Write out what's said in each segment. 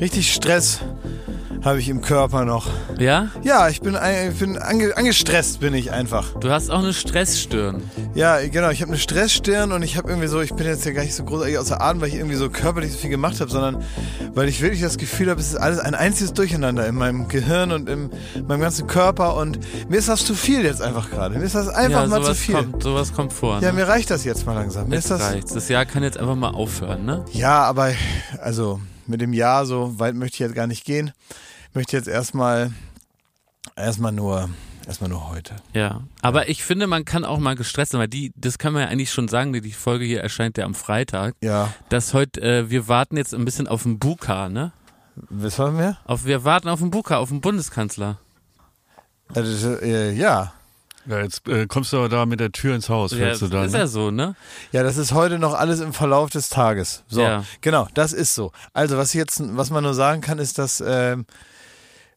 Richtig Stress habe ich im Körper noch. Ja? Ja, ich bin, ich bin ange, angestresst bin ich einfach. Du hast auch eine Stressstirn. Ja, genau, ich habe eine Stressstirn und ich habe irgendwie so, ich bin jetzt ja gar nicht so großartig außer Atem, weil ich irgendwie so körperlich so viel gemacht habe, sondern weil ich wirklich das Gefühl habe, es ist alles ein einziges Durcheinander in meinem Gehirn und in meinem ganzen Körper und mir ist das zu viel jetzt einfach gerade. Mir ist das einfach ja, mal zu viel. Kommt, sowas kommt vor. Ja, ne? mir reicht das jetzt mal langsam. Mir Jetzt ist das, reicht's. Das Jahr kann jetzt einfach mal aufhören, ne? Ja, aber also mit dem Jahr so weit möchte ich jetzt gar nicht gehen. Ich möchte jetzt erstmal erstmal nur erstmal nur heute. Ja. Aber ich finde, man kann auch mal gestresst sein, weil die, das kann man ja eigentlich schon sagen, die die Folge hier erscheint ja am Freitag, Ja, dass heute, äh, wir warten jetzt ein bisschen auf den Buka, ne? was wollen wir? Auf, wir warten auf den Buka, auf den Bundeskanzler. Also, äh, ja, Ja, jetzt äh, kommst du aber da mit der Tür ins Haus, Ja, du da. ist ne? ja so, ne? ja, das ist heute noch alles im Verlauf des Tages. So, Ja. genau, das ist so. Also was jetzt, was man nur sagen kann, ist, dass ähm, äh,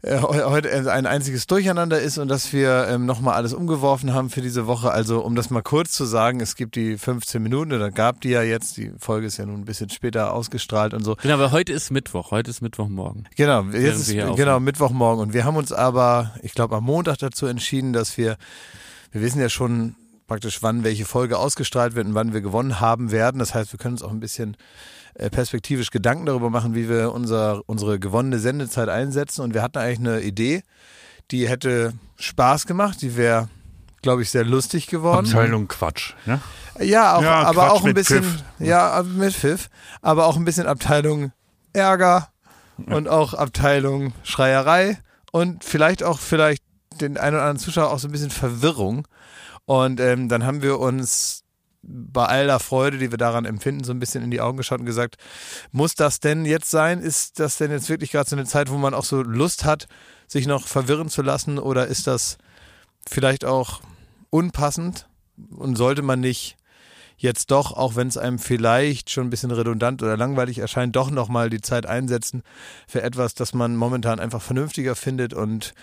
heute ein einziges Durcheinander ist und dass wir ähm, nochmal alles umgeworfen haben für diese Woche. Also um das mal kurz zu sagen, es gibt die 15 Minuten oder gab die ja jetzt, die Folge ist ja nun ein bisschen später ausgestrahlt und so. Genau, aber heute ist Mittwoch, heute ist Mittwochmorgen. Genau, jetzt ist genau aufnehmen. Mittwochmorgen und wir haben uns aber, ich glaube am Montag dazu entschieden, dass wir, wir wissen ja schon praktisch, wann welche Folge ausgestrahlt wird und wann wir gewonnen haben werden. Das heißt, wir können uns auch ein bisschen äh, perspektivisch Gedanken darüber machen, wie wir unser, unsere gewonnene Sendezeit einsetzen. Und wir hatten eigentlich eine Idee, die hätte Spaß gemacht, die wäre, glaube ich, sehr lustig geworden. Abteilung Quatsch. Ne? Ja, auch, Ja, aber Quatsch auch ein bisschen, Pfiff. ja, mit Pfiff, aber auch ein bisschen Abteilung Ärger und auch Abteilung Schreierei und vielleicht auch vielleicht den einen oder anderen Zuschauer auch so ein bisschen Verwirrung. Und ähm, dann haben wir uns bei all der Freude, die wir daran empfinden, so ein bisschen in die Augen geschaut und gesagt, muss das denn jetzt sein? Ist das denn jetzt wirklich gerade so eine Zeit, wo man auch so Lust hat, sich noch verwirren zu lassen? Oder ist das vielleicht auch unpassend und sollte man nicht jetzt doch, auch wenn es einem vielleicht schon ein bisschen redundant oder langweilig erscheint, doch nochmal die Zeit einsetzen für etwas, das man momentan einfach vernünftiger findet und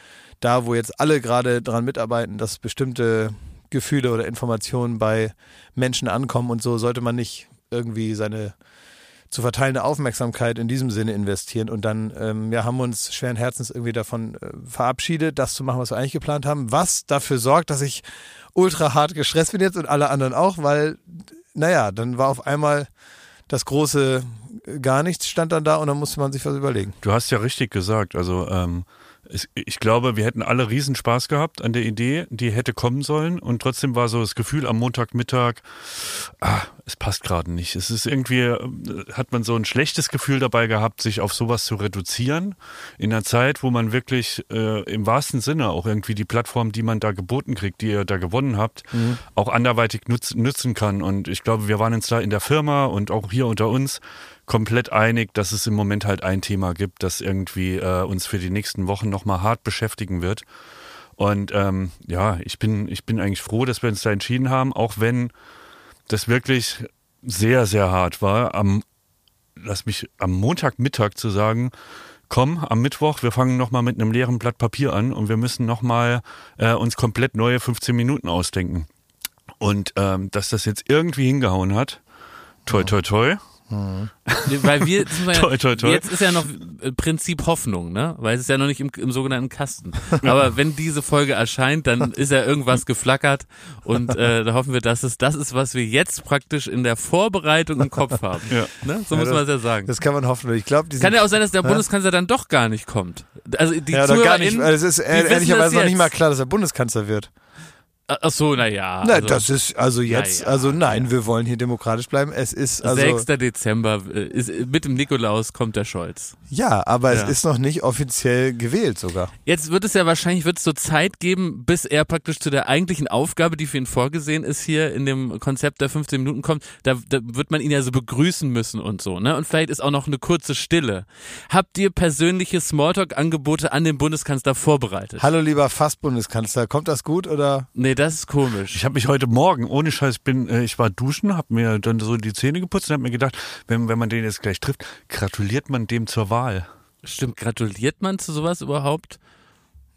da, wo jetzt alle gerade dran mitarbeiten, dass bestimmte Gefühle oder Informationen bei Menschen ankommen und so, sollte man nicht irgendwie seine zu verteilende Aufmerksamkeit in diesem Sinne investieren und dann ähm, ja, haben wir uns schweren Herzens irgendwie davon äh, verabschiedet, das zu machen, was wir eigentlich geplant haben, was dafür sorgt, dass ich ultra hart gestresst bin jetzt und alle anderen auch, weil, naja, dann war auf einmal das große äh, gar nichts stand dann da und dann musste man sich was überlegen. Du hast ja richtig gesagt. Also ähm, ich glaube, wir hätten alle riesen Spaß gehabt an der Idee, die hätte kommen sollen. Und trotzdem war so das Gefühl am Montagmittag, ah, es passt gerade nicht. Es ist irgendwie, äh, hat man so ein schlechtes Gefühl dabei gehabt, sich auf sowas zu reduzieren. In einer Zeit, wo man wirklich äh, im wahrsten Sinne auch irgendwie die Plattform, die man da geboten kriegt, die ihr da gewonnen habt, auch anderweitig nutz, nutzen kann. Und ich glaube, wir waren uns da in der Firma und auch hier unter uns komplett einig, dass es im Moment halt ein Thema gibt, das irgendwie äh, uns für die nächsten Wochen nochmal hart beschäftigen wird. Und ähm, ja, ich bin, ich bin eigentlich froh, dass wir uns da entschieden haben, auch wenn das wirklich sehr, sehr hart war, am, lass mich am Montagmittag zu sagen, komm, am Mittwoch, wir fangen nochmal mit einem leeren Blatt Papier an und wir müssen nochmal äh, uns komplett neue 15 Minuten ausdenken. Und ähm, dass das jetzt irgendwie hingehauen hat, toi, toi, toi. Weil wir, ja- Toi, toi, toi. jetzt ist ja noch äh, Prinzip Hoffnung, ne? Weil es ist ja noch nicht im, im sogenannten Kasten. Aber wenn diese Folge erscheint, dann ist ja irgendwas geflackert und äh, da hoffen wir, dass es das ist, was wir jetzt praktisch in der Vorbereitung im Kopf haben. Ja. Ne? So Ja, muss man es ja sagen. Das kann man hoffen. Ich glaube, Kann ja auch sein, dass der Bundeskanzler dann doch gar nicht kommt. Also die ja, doch gar nicht. Es ist ehrlicherweise noch nicht mal klar, dass er Bundeskanzler wird. Ach so, naja. Also, das ist also jetzt, ja, also nein, wir wollen hier demokratisch bleiben. Es ist also 6. Dezember äh, ist, mit dem Nikolaus kommt der Scholz. ja, aber Ja. es ist noch nicht offiziell gewählt sogar. Jetzt wird es ja wahrscheinlich wird es so Zeit geben, bis er praktisch zu der eigentlichen Aufgabe, die für ihn vorgesehen ist, hier in dem Konzept der 15 Minuten kommt. Da, da wird man ihn ja so begrüßen müssen und so, ne? Und vielleicht ist auch noch eine kurze Stille. Habt ihr persönliche Smalltalk-Angebote an den Bundeskanzler vorbereitet? Hallo lieber Fast-Bundeskanzler, kommt das gut oder? Nee, das ist komisch. Ich habe mich heute Morgen, ohne Scheiß, ich bin, äh, ich war duschen, habe mir dann so die Zähne geputzt und habe mir gedacht, wenn, wenn man den jetzt gleich trifft, gratuliert man dem zur Wahl. Stimmt, gratuliert man zu sowas überhaupt?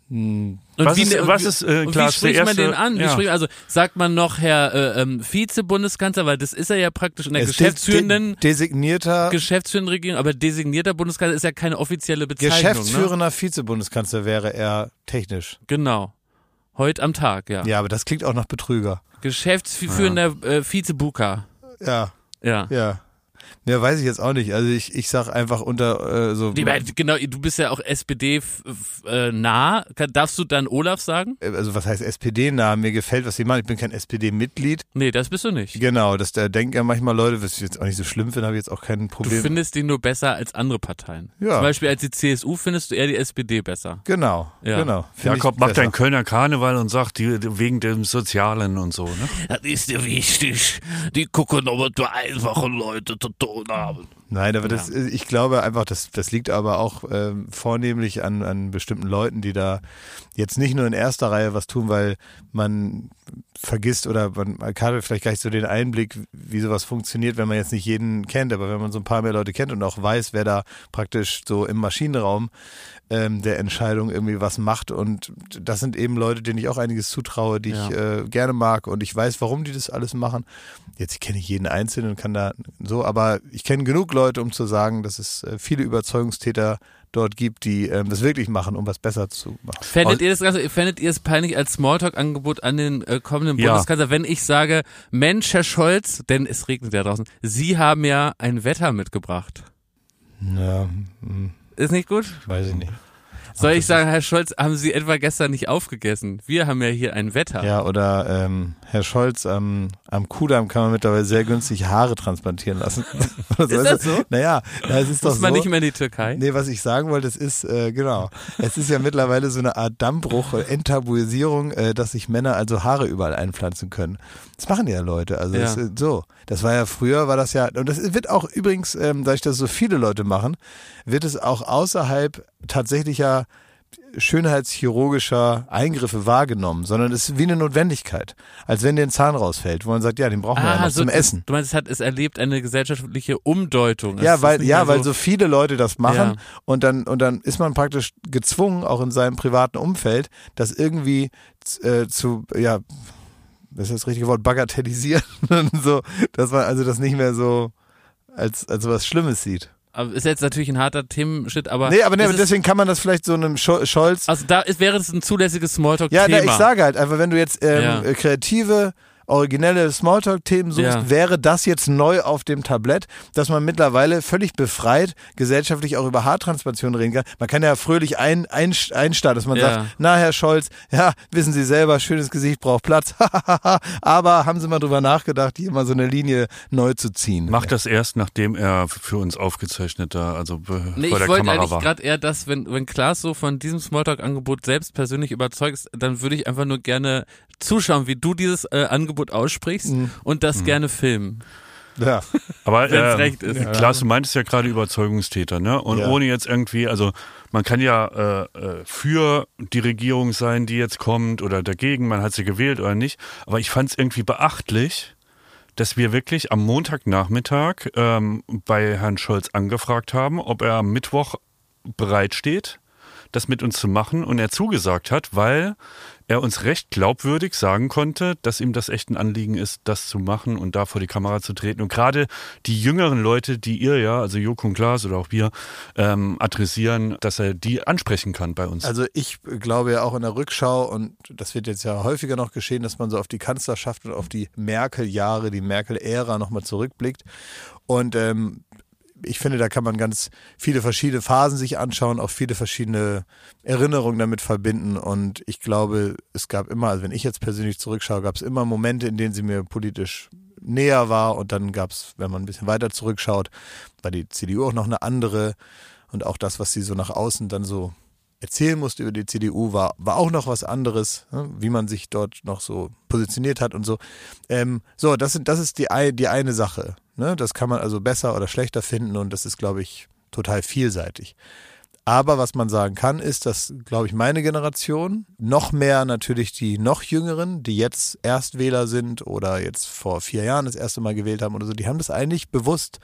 Hm, Und Was wie, ist- ne- was wie- ist, äh, und Klaas, wie spricht man den an? Wie ja. spricht, also sagt man noch Herr äh, ähm, Vize-Bundeskanzler, weil das ist er ja praktisch in der es geschäftsführenden, de designierter geschäftsführenden Regierung, aber designierter Bundeskanzler ist ja keine offizielle Bezeichnung. Ne? Geschäftsführender Vizebundeskanzler wäre er technisch. Genau. Heute am Tag, ja. Ja, aber das klingt auch nach Betrüger. Geschäftsführender äh, Vize-Buka. Ja, Ja. ja. Ja, weiß ich jetzt auch nicht. Also ich, ich sag einfach unter äh, so. Die, genau, du bist ja auch SPD f- f- äh, darfst du dann Olaf sagen? Also was heißt SPD-nah? Mir gefällt, was sie machen. Ich bin kein SPD-Mitglied. Nee, das bist du nicht. Genau, das da denken ja manchmal Leute, was ich jetzt auch nicht so schlimm finde, habe ich jetzt auch kein Du Problem. findest ihn nur besser als andere Parteien. Ja. Zum Beispiel als die CSU findest du eher die SPD besser. genau, Ja. genau. Find Jakob macht einen Kölner Karneval und sagt, die, die, wegen dem Sozialen und so, ne? Das ist dir wichtig. Die gucken, ob du einfache Leute zu tun haben. Nein, aber das, ich glaube einfach, das, das liegt aber auch ähm, vornehmlich an, an bestimmten Leuten, die da jetzt nicht nur in erster Reihe was tun, weil man vergisst oder man, man hat vielleicht gar nicht so den Einblick, wie sowas funktioniert, wenn man jetzt nicht jeden kennt, aber wenn man so ein paar mehr Leute kennt und auch weiß, wer da praktisch so im Maschinenraum ähm, der Entscheidung irgendwie was macht. Und das sind eben Leute, denen ich auch einiges zutraue, die ich äh, gerne mag. Und ich weiß, warum die das alles machen. Jetzt kenne ich jeden Einzelnen und kann da so, aber ich kenne genug Leute, um zu sagen, dass es äh, viele Überzeugungstäter dort gibt, die ähm, das wirklich machen, um was besser zu machen. Fändet ihr das Ganze, fändet ihr es peinlich als Smalltalk-Angebot an den äh, kommenden Ja. Bundeskanzler, wenn ich sage, Mensch, Herr Scholz, denn es regnet ja draußen, Sie haben ja ein Wetter mitgebracht. Ja, hm, Ist nicht gut? weiß ich nicht. Soll ich sagen, Herr Scholz, haben Sie etwa gestern nicht aufgegessen? Wir haben ja hier ein Wetter. Ja, oder ähm, Herr Scholz, am, am Kudamm kann man mittlerweile sehr günstig Haare transplantieren lassen. Ist das so? Naja, ja, es ist doch Muss man so. nicht mehr in die Türkei? Nee, was ich sagen wollte, es ist, äh, genau, es ist ja mittlerweile so eine Art Dammbruch, äh, Enttabuisierung, äh, dass sich Männer also Haare überall einpflanzen können. Das machen ja Leute, also Ja. Das, ist so. Das war ja früher, war das ja, und das wird auch übrigens, ähm, dadurch, dass so viele Leute machen, wird es auch außerhalb tatsächlicher schönheitschirurgischer Eingriffe wahrgenommen, sondern es ist wie eine Notwendigkeit. Als wenn dir ein Zahn rausfällt, wo man sagt, ja, den brauchen wir ja noch zum das- Essen. Du meinst, es hat es erlebt eine gesellschaftliche Umdeutung. Es Ja, weil, ja, mehr weil so viele Leute das machen Ja. und dann, und dann ist man praktisch gezwungen, auch in seinem privaten Umfeld, das irgendwie äh, zu, ja, das ist das richtige Wort, bagatellisieren und so, dass man also das nicht mehr so als, als was Schlimmes sieht. Ist jetzt natürlich ein harter Themenschritt, aber. Nee, aber nee, deswegen kann man das vielleicht so einem Scho- Scholz Also da ist, wäre es ein zulässiges Ja, Smalltalk-Thema. na, ich sage halt einfach, wenn du jetzt ähm, Ja. äh, kreative, originelle Smalltalk-Themen suchst, Ja. wäre das jetzt neu auf dem Tablett, dass man mittlerweile völlig befreit gesellschaftlich auch über Haartransplantation reden kann. Man kann ja fröhlich ein, ein, einstarten, dass man Ja. sagt, na Herr Scholz, ja, wissen Sie selber, schönes Gesicht braucht Platz, aber haben Sie mal drüber nachgedacht, hier mal so eine Linie neu zu ziehen. Macht das erst, nachdem er für uns aufgezeichnet da, also be- Nee, vor ich der wollte Kamera eigentlich war. gerade eher das, wenn, wenn Klaas so von diesem Smalltalk-Angebot selbst persönlich überzeugt ist, dann würde ich einfach nur gerne zuschauen, wie du dieses äh, Angebot aussprichst Mhm. und das gerne filmen. Ja. Aber äh, recht ist. Klaas, du meintest ja gerade Überzeugungstäter, ne? Und Ja. ohne jetzt irgendwie, also man kann ja äh, äh, für die Regierung sein, die jetzt kommt, oder dagegen, man hat sie gewählt oder nicht. Aber ich fand es irgendwie beachtlich, dass wir wirklich am Montagnachmittag ähm, bei Herrn Scholz angefragt haben, ob er am Mittwoch bereitsteht, das mit uns zu machen und er zugesagt hat, weil er uns recht glaubwürdig sagen konnte, dass ihm das echt ein Anliegen ist, das zu machen und da vor die Kamera zu treten. Und gerade die jüngeren Leute, die ihr ja, also Joko und Klaas oder auch wir, ähm, adressieren, dass er die ansprechen kann bei uns. Also ich glaube ja auch in der Rückschau, und das wird jetzt ja häufiger noch geschehen, dass man so auf die Kanzlerschaft und auf die Merkel-Jahre, die Merkel-Ära nochmal zurückblickt. Und ähm, ich finde, da kann man ganz viele verschiedene Phasen sich anschauen, auch viele verschiedene Erinnerungen damit verbinden. Und ich glaube, es gab immer, also wenn ich jetzt persönlich zurückschaue, gab es immer Momente, in denen sie mir politisch näher war. Und dann gab es, wenn man ein bisschen weiter zurückschaut, war die CDU auch noch eine andere. Und auch das, was sie so nach außen dann so erzählen musste über die CDU, war, war auch noch was anderes, ne? wie man sich dort noch so positioniert hat und so. Ähm, so, das, sind, das ist die, die eine Sache. Ne? Das kann man also besser oder schlechter finden und das ist, glaube ich, total vielseitig. Aber was man sagen kann, ist, dass, glaube ich, meine Generation, noch mehr natürlich die noch Jüngeren, die jetzt Erstwähler sind oder jetzt vor vier Jahren das erste Mal gewählt haben oder so, die haben das eigentlich bewusst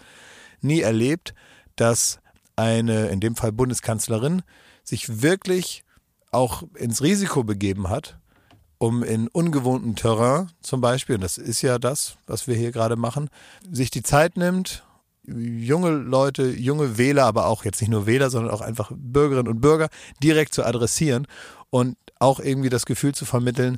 nie erlebt, dass eine, in dem Fall Bundeskanzlerin, sich wirklich auch ins Risiko begeben hat, um in ungewohntem Terrain zum Beispiel, und das ist ja das, was wir hier gerade machen, sich die Zeit nimmt, junge Leute, junge Wähler, aber auch jetzt nicht nur Wähler, sondern auch einfach Bürgerinnen und Bürger direkt zu adressieren und auch irgendwie das Gefühl zu vermitteln,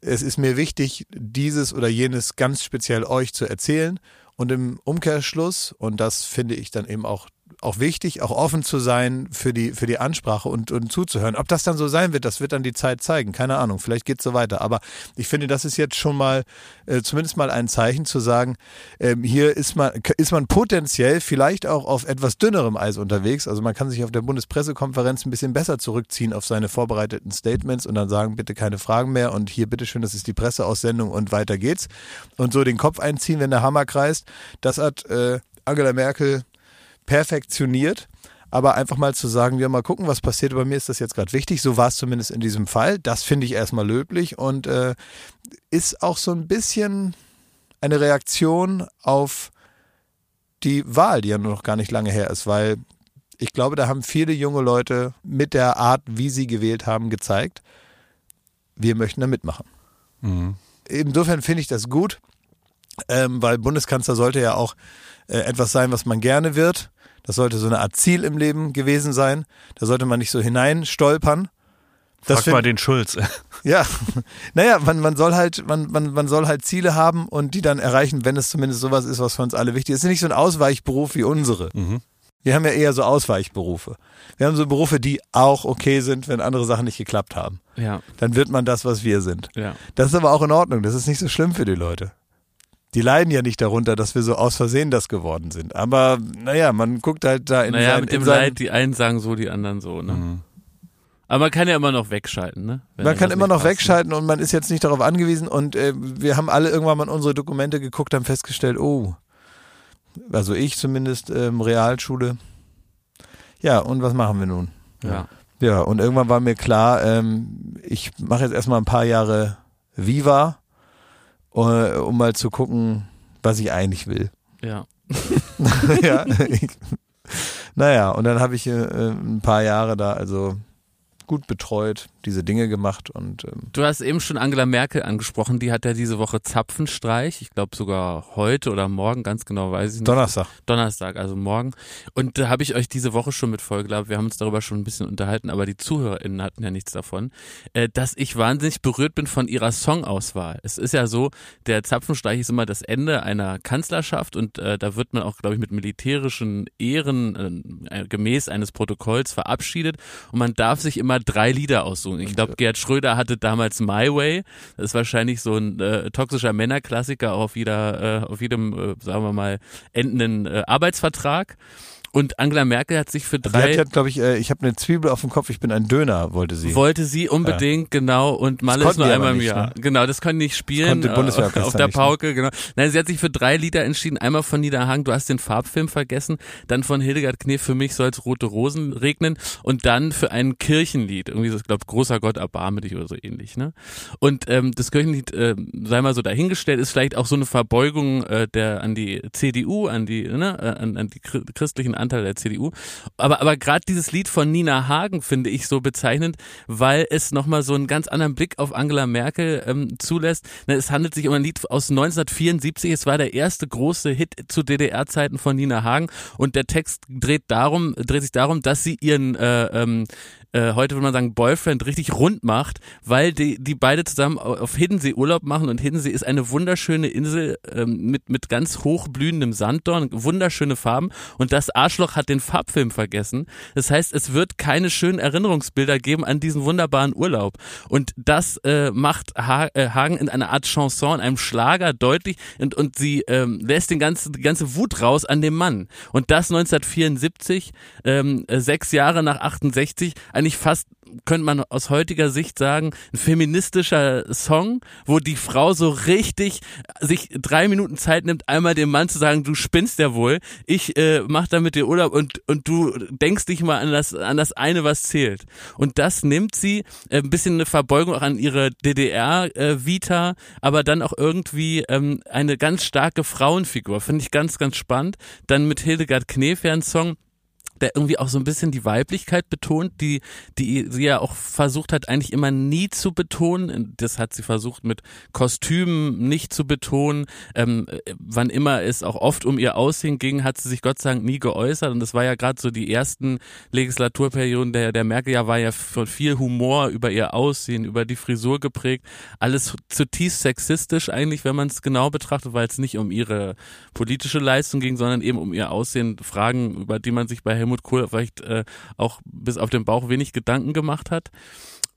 es ist mir wichtig, dieses oder jenes ganz speziell euch zu erzählen. Und im Umkehrschluss, und das finde ich dann eben auch auch wichtig, auch offen zu sein für die, für die Ansprache und, und zuzuhören. Ob das dann so sein wird, das wird dann die Zeit zeigen. Keine Ahnung, vielleicht geht es so weiter. Aber ich finde, das ist jetzt schon mal äh, zumindest mal ein Zeichen zu sagen, ähm, hier ist man, ist man potenziell vielleicht auch auf etwas dünnerem Eis unterwegs. Also man kann sich auf der Bundespressekonferenz ein bisschen besser zurückziehen auf seine vorbereiteten Statements und dann sagen, bitte keine Fragen mehr und hier bitteschön, das ist die Presseaussendung und weiter geht's. Und so den Kopf einziehen, wenn der Hammer kreist. Das hat äh, Angela Merkel perfektioniert. Aber einfach mal zu sagen, wir mal gucken, was passiert. Bei mir ist das jetzt gerade wichtig. So war es zumindest in diesem Fall. Das finde ich erstmal löblich und äh, ist auch so ein bisschen eine Reaktion auf die Wahl, die ja nur noch gar nicht lange her ist, weil ich glaube, da haben viele junge Leute mit der Art, wie sie gewählt haben, gezeigt, wir möchten da mitmachen. Mhm. Insofern finde ich das gut, ähm, weil Bundeskanzler sollte ja auch äh, etwas sein, was man gerne wird. Das sollte so eine Art Ziel im Leben gewesen sein. Da sollte man nicht so hineinstolpern. Das Frag mal den Schulz. Ja, naja, man, man soll halt, man, man, man soll halt Ziele haben und die dann erreichen, wenn es zumindest sowas ist, was für uns alle wichtig ist. Es ist nicht so ein Ausweichberuf wie unsere. Mhm. Wir haben ja eher so Ausweichberufe. Wir haben so Berufe, die auch okay sind, wenn andere Sachen nicht geklappt haben. Ja. Dann wird man das, was wir sind. Ja. Das ist aber auch in Ordnung. Das ist nicht so schlimm für die Leute die leiden ja nicht darunter, dass wir so aus Versehen das geworden sind. Aber naja, man guckt halt da in Naja, sein, mit dem Leid, die einen sagen so, die anderen so, ne? Mhm. Aber man kann ja immer noch wegschalten, ne? Wenn man kann immer noch passt, ne? wegschalten und man ist jetzt nicht darauf angewiesen und äh, wir haben alle irgendwann mal unsere Dokumente geguckt, haben festgestellt, oh, also ich zumindest ähm, Realschule. Ja, und was machen wir nun? Ja. Ja, und irgendwann war mir klar, ähm, ich mache jetzt erstmal ein paar Jahre Viva um mal zu gucken, was ich eigentlich will. Ja. ja. Ich, naja, und dann habe ich äh, ein paar Jahre da also gut betreut, diese Dinge gemacht und ähm Du hast eben schon Angela Merkel angesprochen, die hat ja diese Woche Zapfenstreich, ich glaube sogar heute oder morgen, ganz genau weiß ich nicht. Donnerstag. Donnerstag, also morgen. Und da habe ich euch diese Woche schon mit vollgelabert, wir haben uns darüber schon ein bisschen unterhalten, aber die ZuhörerInnen hatten ja nichts davon, äh, dass ich wahnsinnig berührt bin von ihrer Songauswahl. Es ist ja so, der Zapfenstreich ist immer das Ende einer Kanzlerschaft und äh, da wird man auch, glaube ich, mit militärischen Ehren äh, gemäß eines Protokolls verabschiedet und man darf sich immer drei Lieder aussuchen. Ich glaube, Gerd Schröder hatte damals My Way. Das ist wahrscheinlich so ein äh, toxischer Männerklassiker auf jeder, äh, auf jedem, äh, sagen wir mal, endenden äh, Arbeitsvertrag. Und Angela Merkel hat sich für drei. Sie hat, glaube ich, äh, ich habe eine Zwiebel auf dem Kopf, ich bin ein Döner, wollte sie. Wollte sie unbedingt, ja. genau. Und mal ist nur einmal im Jahr. Ne? Genau, das können nicht spielen. Das konnte äh, auf der ne? Pauke, genau. Nein, sie hat sich für drei Lieder entschieden. Einmal von Niederhagen, du hast den Farbfilm vergessen. Dann von Hildegard Knef, für mich soll es rote Rosen regnen. Und dann für ein Kirchenlied. Irgendwie so, ich glaube, großer Gott, erbarme dich oder so ähnlich, ne? Und ähm, das Kirchenlied, äh, sei mal so dahingestellt, ist vielleicht auch so eine Verbeugung äh, der an die CDU, an die, ne, äh, an, an die christlichen Anteil der CDU. Aber, aber gerade dieses Lied von Nina Hagen finde ich so bezeichnend, weil es nochmal so einen ganz anderen Blick auf Angela Merkel ähm, zulässt. Es handelt sich um ein Lied aus 1974. Es war der erste große Hit zu DDR-Zeiten von Nina Hagen und der Text dreht darum, dreht sich darum, dass sie ihren äh, ähm, äh, heute würde man sagen Boyfriend richtig rund macht, weil die, die beide zusammen auf Hiddensee Urlaub machen und Hiddensee ist eine wunderschöne Insel ähm, mit, mit ganz hochblühendem Sanddorn, wunderschöne Farben und das Arschloch hat den Farbfilm vergessen. Das heißt, es wird keine schönen Erinnerungsbilder geben an diesen wunderbaren Urlaub und das äh, macht ha äh, Hagen in einer Art Chanson, in einem Schlager deutlich und, und sie ähm, lässt den ganzen, die ganze Wut raus an dem Mann und das 1974, ähm, äh, sechs Jahre nach 68, eigentlich fast könnte man aus heutiger Sicht sagen, ein feministischer Song, wo die Frau so richtig sich drei Minuten Zeit nimmt, einmal dem Mann zu sagen, du spinnst ja wohl, ich äh, mach da mit dir Urlaub und, und du denkst dich mal an das, an das eine, was zählt. Und das nimmt sie, äh, ein bisschen eine Verbeugung auch an ihre DDR-Vita, äh, aber dann auch irgendwie ähm, eine ganz starke Frauenfigur. Finde ich ganz, ganz spannend. Dann mit Hildegard Knef ja Song, der irgendwie auch so ein bisschen die Weiblichkeit betont, die, die sie ja auch versucht hat, eigentlich immer nie zu betonen. Das hat sie versucht mit Kostümen nicht zu betonen. Ähm, wann immer es auch oft um ihr Aussehen ging, hat sie sich Gott sei Dank nie geäußert. Und das war ja gerade so die ersten Legislaturperioden der, der Merkel ja war ja von viel Humor über ihr Aussehen, über die Frisur geprägt. Alles zutiefst sexistisch eigentlich, wenn man es genau betrachtet, weil es nicht um ihre politische Leistung ging, sondern eben um ihr Aussehen. Fragen, über die man sich bei Helmut Kohl vielleicht äh, auch bis auf den Bauch wenig Gedanken gemacht hat.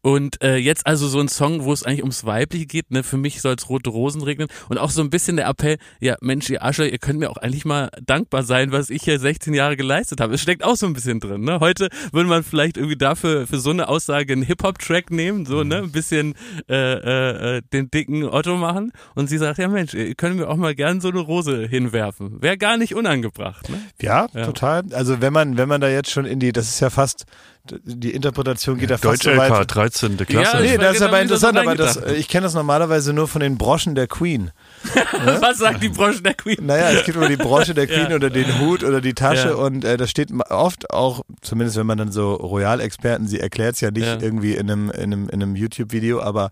Und äh, jetzt also so ein Song, wo es eigentlich ums Weibliche geht, ne? Für mich soll es rote Rosen regnen. Und auch so ein bisschen der Appell, ja, Mensch, ihr Ascher, ihr könnt mir auch eigentlich mal dankbar sein, was ich hier 16 Jahre geleistet habe. Es steckt auch so ein bisschen drin. Ne? Heute würde man vielleicht irgendwie dafür für so eine Aussage einen Hip-Hop-Track nehmen, so, ne, ein bisschen äh, äh, äh, den dicken Otto machen. Und sie sagt, ja Mensch, ihr könnt mir auch mal gern so eine Rose hinwerfen. Wäre gar nicht unangebracht. Ne? Ja, Ja. total. Also wenn man, wenn man da jetzt schon in die, das ist ja fast, die Interpretation geht ja fast Deutsche so weit. LK, 13. Klasse. Ja, Nee, das ist aber interessant, aber das, ich kenne das normalerweise nur von den Broschen der Queen. Was sagt die Branche der Queen? Naja, es gibt immer die Brosche der Queen Ja. oder den Hut oder die Tasche Ja. und äh, das steht oft auch, zumindest wenn man dann so Royal-Experten, sie erklärt es ja nicht Ja. irgendwie in einem, in einem, in einem YouTube-Video, aber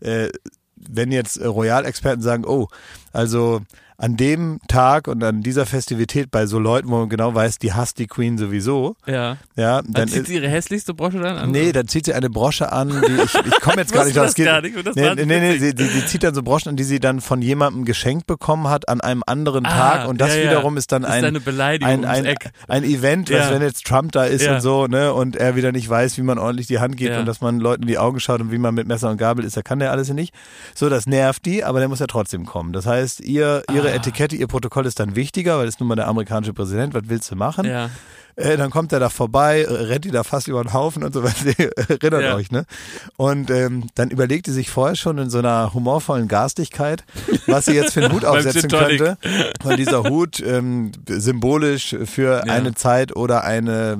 äh, wenn jetzt Royal-Experten sagen, oh, also an dem Tag und an dieser Festivität bei so Leuten, wo man genau weiß, die hasst die Queen sowieso, Ja. ja, Dann dann zieht sie ihre hässlichste Brosche dann an? Nee, dann zieht sie eine Brosche an, die ich, ich komme jetzt gar nicht drauf. das geht- gar nicht das nee, nee, nee, witzig. sie, die, die zieht dann so Broschen an, die sie dann von jemandem geschenkt bekommen hat an einem anderen Ah, Tag und das ja, ja. wiederum ist dann ist ein, ein, ein, ein Event, Ja. was wenn jetzt Trump da ist Ja. und so, ne, und er wieder nicht weiß, wie man ordentlich die Hand gibt Ja. und dass man Leuten in die Augen schaut und wie man mit Messer und Gabel ist, da kann der alles nicht. So, das nervt die, aber der muss ja trotzdem kommen. Das heißt, ihr, ihre Ah. Etikette, ihr Protokoll ist dann wichtiger, weil es nun mal der amerikanische Präsident, was willst du machen? Ja. Äh, dann kommt er da vorbei, rennt die da fast über den Haufen und so weiter. Erinnert Ja. euch, ne? Und ähm, dann überlegt die sich vorher schon in so einer humorvollen Garstigkeit, was sie jetzt für einen Hut aufsetzen könnte. Und dieser Hut ähm, symbolisch für Ja. eine Zeit oder eine,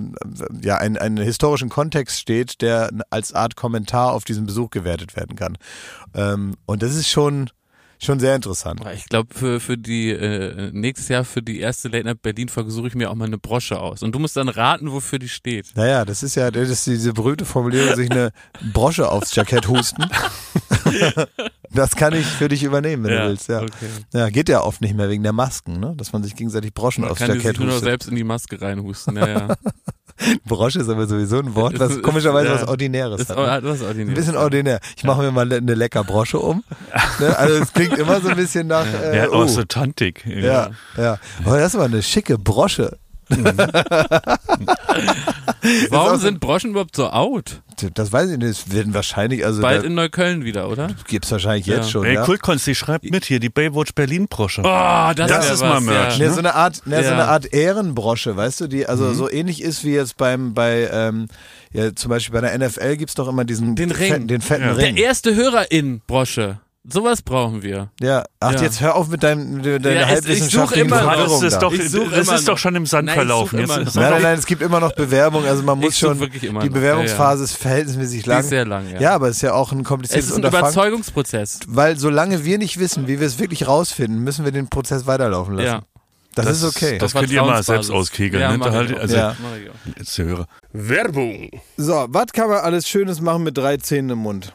ja, einen, einen historischen Kontext steht, der als Art Kommentar auf diesen Besuch gewertet werden kann. Ähm, und das ist schon, schon sehr interessant. Ich glaube, für, für die äh, nächstes Jahr für die erste Late Night Berlin Folge suche ich mir auch mal eine Brosche aus. Und du musst dann raten, wofür die steht. Naja, das ist ja das ist diese berühmte Formulierung, sich eine Brosche aufs Jackett husten. das kann ich für dich übernehmen, wenn du willst. Ja. Okay. ja, geht ja oft nicht mehr wegen der Masken, ne? dass man sich gegenseitig Broschen Man aufs kann die sich Jackett nur hustet. selbst in die Maske reinhusten. Ja, ja. Brosche ist aber sowieso ein Wort, was komischerweise ja. was Ordinäres Ist hat. Ne? das ist ordinär. Ein bisschen ordinär. Ich mache mir mal eine lecker Brosche um. Ne? Also es klingt immer so ein bisschen nach. Äh, Ja, oh. auch so Tantik. ja, ja. Aber das ist aber eine schicke Brosche. Warum sind Broschen überhaupt so out? Das weiß ich nicht. Es werden wahrscheinlich, also Bald da in Neukölln wieder, oder? gibt's wahrscheinlich Ja. jetzt schon. Ey, ja. Kultkonst, die schreibt mit hier, die Baywatch Berlin-Brosche. Oh, das, Das wär ist mal was, Merch, Ja. Ne, so eine Art, ne, so Ja. eine Art Ehrenbrosche, weißt du, die also so ähnlich ist wie jetzt beim bei ähm, ja, zum Beispiel bei der NFL gibt's doch immer diesen Den Ring. fetten, den fetten Ja. Der Ring. erste Hörer-In-Brosche. Sowas brauchen wir. ja, ach Ja. jetzt hör auf mit deinem mit deiner Ja, es- ich halbwissenschaftlichen suche immer- das ist da. doch, Ich such das immer ist doch schon im Sand Nein, verlaufen. Jetzt. Nein, nein, nein, es gibt immer noch Bewerbung, also man muss schon wirklich immer die noch. Bewerbungsphase ist verhältnismäßig Die lang. ist sehr lang, ja. ja, aber es ist ja auch ein es kompliziertes ist ein. Überzeugungsprozess. Weil solange wir nicht wissen, wie wir es wirklich rausfinden, müssen wir den Prozess weiterlaufen lassen. Ja. Das, ist okay. das Auf könnt ihr mal selbst auskegeln. Ja, ne? halt, also, Ja. Jetzt der Hörer. Werbung. So, was kann man alles Schönes machen mit drei Zähnen im Mund?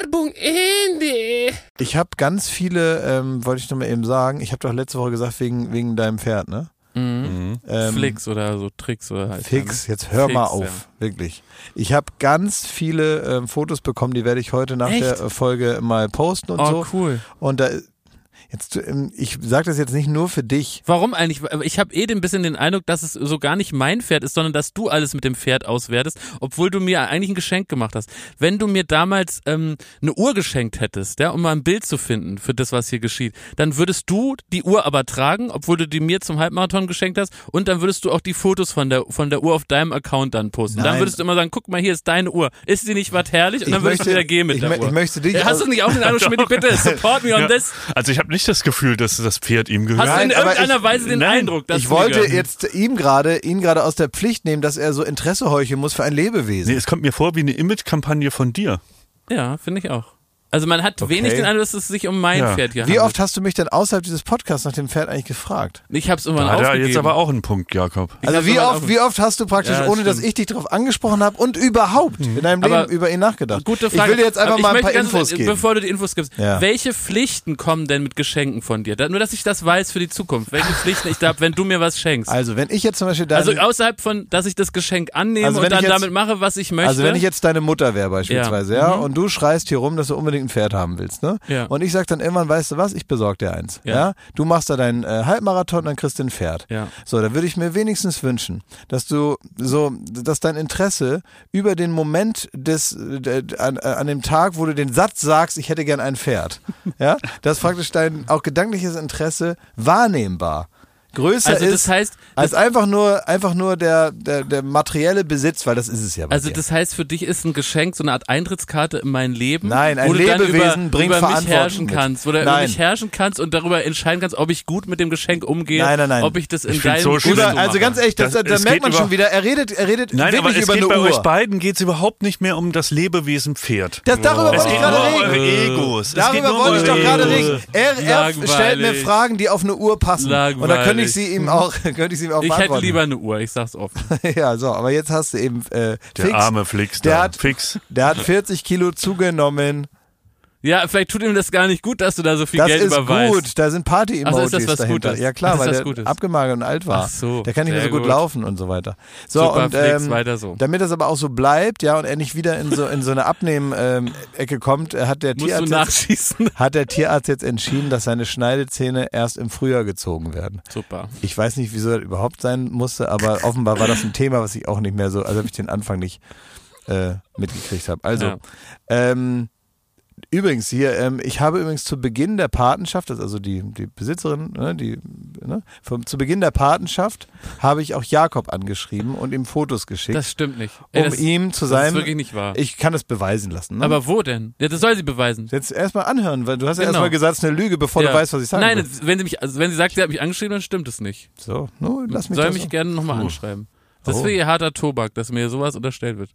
Werbung Ende. Ich habe ganz viele, ähm, wollte ich noch mal eben sagen, ich habe doch letzte Woche gesagt, wegen, wegen deinem Pferd, ne? Mhm. Ähm, Flix oder so Tricks oder halt. Fix, jetzt hör mal Fix, auf, ja. wirklich. Ich habe ganz viele ähm, Fotos bekommen, die werde ich heute nach Echt? der Folge mal posten und Oh, so. cool. Und da jetzt, ähm, ich sage das jetzt nicht nur für dich. Warum eigentlich? Ich habe eh ein bisschen den Eindruck, dass es so gar nicht mein Pferd ist, sondern dass du alles mit dem Pferd auswertest, obwohl du mir eigentlich ein Geschenk gemacht hast. Wenn du mir damals ähm, eine Uhr geschenkt hättest, ja, um mal ein Bild zu finden für das, was hier geschieht, dann würdest du die Uhr aber tragen, obwohl du die mir zum Halbmarathon geschenkt hast, und dann würdest du auch die Fotos von der von der Uhr auf deinem Account dann posten. Dann Nein. würdest du immer sagen, guck mal, hier ist deine Uhr. Ist sie nicht was herrlich? Und dann Ich würdest möchte- du wieder gehen mit ich der Uhr. ich möchte dich Ja, hast du nicht auch den Eindruck, Schmidt, bitte support me on Ja. this. Also ich habe nicht das Gefühl, dass das Pferd ihm gehört. Hast du in Nein, irgendeiner ich- Weise den nein, Eindruck, dass ich wollte jetzt ihm gerade, ihn gerade aus der Pflicht nehmen, dass er so Interesse heucheln muss für ein Lebewesen. Nee, es kommt mir vor wie eine Image-Kampagne von dir. Ja, finde ich auch. Also man hat Okay. wenig den Eindruck, dass es sich um mein Ja. Pferd hier Wie oft hast du mich denn außerhalb dieses Podcasts nach dem Pferd eigentlich gefragt? Ich habe es irgendwann Da hat aufgegeben. jetzt aber auch einen Punkt, Jakob. Ich Also wie oft, wie oft hast du praktisch, Ja, das ohne dass stimmt. ich dich darauf angesprochen habe und überhaupt in deinem Leben Aber über ihn nachgedacht? Gute Frage. Ich will dir jetzt einfach Aber mal ein paar ganz- Infos geben. Bevor du die Infos gibst, Ja. welche Pflichten kommen denn mit Geschenken von dir? Da, nur, dass ich das weiß für die Zukunft. Welche Pflichten ich da habe, wenn du mir was schenkst. Also wenn ich jetzt zum Beispiel deine, Also außerhalb von, dass ich das Geschenk annehme Also wenn und dann jetzt- damit mache, was ich möchte. also wenn ich jetzt deine Mutter wäre beispielsweise, ja, Ja. Mhm. und du schreist hier rum, dass du unbedingt ein Pferd haben willst, ne? Ja. Und ich sag dann irgendwann, weißt du was, ich besorg dir eins, ja? Ja. Du machst da deinen äh, Halbmarathon, dann kriegst du ein Pferd. Ja. So, da würde ich mir wenigstens wünschen, dass du so, dass dein Interesse über den Moment des, äh, an, an dem Tag, wo du den Satz sagst, ich hätte gern ein Pferd, ja, dass praktisch dein auch gedankliches Interesse wahrnehmbar größer also ist das heißt, als einfach nur, einfach nur der, der, der materielle Besitz, weil das ist es ja bei Also dir. das heißt, für dich ist ein Geschenk so eine Art Eintrittskarte in mein Leben. Nein, ein wo du dann Lebewesen über, bringt über mich Verantwortung herrschen mit. kannst, wo du über Nein. mich herrschen kannst und darüber entscheiden kannst, ob ich gut mit dem Geschenk umgehe, Nein, nein, nein. ob ich das in deinem so schlimm. Oder, du also mache. ganz ehrlich, das, Das- da es merkt geht man schon wieder, er redet, er redet Nein, wirklich aber es über geht eine bei Uhr. euch beiden geht's überhaupt nicht mehr um das Lebewesen Pferd. Das, darüber es wollte ich geht gerade reden. Egos. Es geht Darüber wollte ich doch gerade reden. Er, stellt mir Fragen, die auf eine Uhr passen. Und da könnte ich sie ihm auch, könnte ich sie ihm auch Ich hätte lieber eine Uhr, ich sag's offen. ja, so, aber jetzt hast du eben äh, Der fix, arme Flix der da. hat- Fix. der hat 40 Kilo zugenommen. Ja, vielleicht tut ihm das gar nicht gut, dass du da so viel Das Geld ist überweist. gut, da sind Party-Emojis Ach so, ist das was dahinter. Gutes? Ja klar, ist weil das der Gutes? abgemagert und alt war. Ach so, der kann nicht mehr so gut, gut. laufen und so weiter. So, Super, und ähm, weiter so. damit das aber auch so bleibt, ja, und er nicht wieder in so, in so eine Abnehmen-Ecke kommt, äh, hat der Musst Tierarzt jetzt, nachschießen. hat der Tierarzt jetzt entschieden, dass seine Schneidezähne erst im Frühjahr gezogen werden. Super. Ich weiß nicht, wieso das überhaupt sein musste, aber offenbar war das ein Thema, was ich auch nicht mehr so, also habe ich den Anfang nicht äh, mitgekriegt habe. Also, Ja. ähm, Übrigens hier, ähm, ich habe übrigens zu Beginn der Patenschaft, das also die, die Besitzerin, ne, die, ne, vom, zu Beginn der Patenschaft habe ich auch Jakob angeschrieben und ihm Fotos geschickt, Das stimmt nicht. Ey, um das, ihm zu das seinem. ist wirklich nicht wahr. ich kann es beweisen lassen. Ne? Aber wo denn? Ja, das soll sie beweisen. Jetzt erstmal anhören, weil du hast ja Genau. erstmal gesagt, es ist eine Lüge, bevor Ja. du weißt, was ich sagen Nein, will. das- wenn sie mich, also wenn sie sagt, sie hat mich angeschrieben, dann stimmt es nicht. So, no, lass mich Soll das mich gerne nochmal anschreiben. Das Oh. wäre ihr harter Tobak, dass mir sowas unterstellt wird.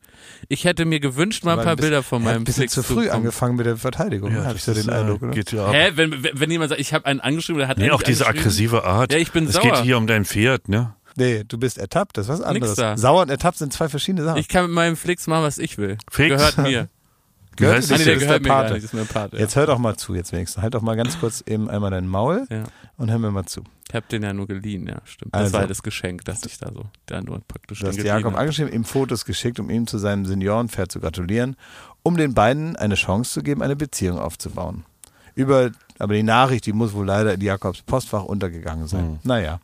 Ich hätte mir gewünscht, mal ein paar ein bisschen- Bilder von meinem ein bisschen zu früh angefangen mit der Verteidigung, Ja, habe ich so den ist, äh, Eindruck. Oder? Geht ja ab. Hä, wenn, wenn jemand sagt, ich habe einen angeschrieben, der hat Nee, einen auch diese aggressive Art. Ja, ich bin es sauer. geht hier um dein Pferd, ne? Nee, du bist ertappt, das ist was anderes. da. Sauer und ertappt sind zwei verschiedene Sachen. Ich kann mit meinem Flix machen, was ich will. Flix? Gehört mir. Gehört das nee, der das gehört ist mir der Pate. nicht, das ist mein Part. Ja. Jetzt hör doch mal zu, jetzt wenigstens. Halt doch mal ganz kurz eben einmal dein Maul Ja. und hör mir mal zu. Ich habe den ja nur geliehen, ja, stimmt. Das Also. war ja das Geschenk, dass ich da so, da nur praktisch Du hast Jakob hab. angeschrieben, ihm Fotos geschickt, um ihm zu seinem Seniorenpferd zu gratulieren, um den beiden eine Chance zu geben, eine Beziehung aufzubauen. Über, aber die Nachricht, die muss wohl leider in Jakobs Postfach untergegangen sein. Hm. Naja.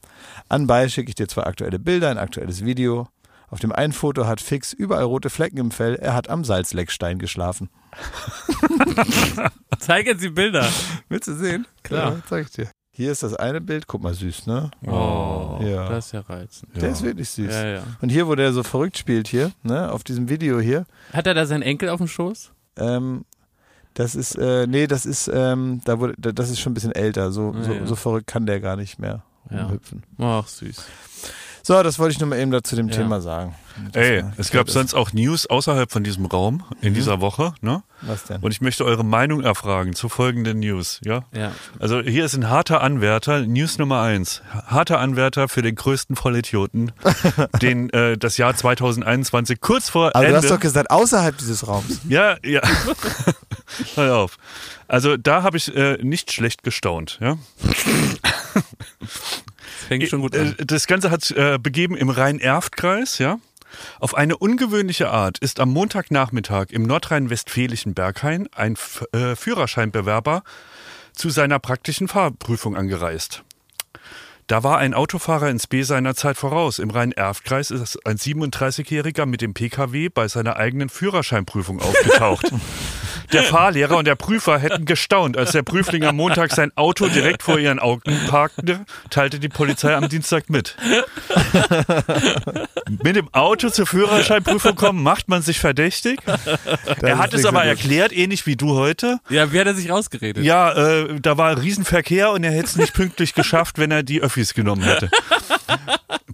Anbei schicke ich dir zwei aktuelle Bilder, ein aktuelles Video. Auf dem einen Foto hat Fix überall rote Flecken im Fell. Er hat am Salzleckstein geschlafen. Zeigen Sie Bilder. Willst du sehen? Klar. Ja, zeig ich dir. Hier ist das eine Bild. Guck mal, süß, ne? Oh, Ja. das ist ja reizend. Der ist wirklich süß. Ja, ja. Und hier, wo der so verrückt spielt hier, ne, auf diesem Video hier, Hat er da seinen Enkel auf dem Schoß? ähm, das ist, äh, nee, das ist, ähm, da wurde, da- das ist schon ein bisschen älter. So, so, ja. so verrückt kann der gar nicht mehr Ja. rumhüpfen. Ach, süß. So, das wollte ich nur mal eben dazu dem Ja. Thema sagen. Ey, Das, äh, es gab das- sonst auch News außerhalb von diesem Raum in Mhm. dieser Woche, ne? Was denn? Und ich möchte eure Meinung erfragen zu folgenden News, ja? Ja. Also hier ist ein harter Anwärter, News Nummer eins. Harter Anwärter für den größten Vollidioten, den äh, das Jahr 2021 kurz vor Aber Ende. du hast doch gesagt, außerhalb dieses Raums. ja, ja. Hör auf. Also da habe ich äh, nicht schlecht gestaunt, ja. Das fängt schon gut an. Äh, Das Ganze hat äh, begeben im Rhein-Erft-Kreis, ja. Auf eine ungewöhnliche Art ist am Montagnachmittag im nordrhein-westfälischen Berghain ein F äh, Führerscheinbewerber zu seiner praktischen Fahrprüfung angereist. Da war ein Autofahrer ins B seiner Zeit voraus. Im Rhein-Erft-Kreis ist ein 37-Jähriger mit dem Pkw bei seiner eigenen Führerscheinprüfung aufgetaucht. Der Fahrlehrer und der Prüfer hätten gestaunt, als der Prüfling am Montag sein Auto direkt vor ihren Augen parkte, teilte die Polizei am Dienstag mit. Mit dem Auto zur Führerscheinprüfung kommen, macht man sich verdächtig. er hat es aber erklärt, ähnlich wie du heute. Ja, wie hat er sich rausgeredet? Ja, äh, da war Riesenverkehr und er hätte es nicht pünktlich geschafft, wenn er die Öffis genommen hätte.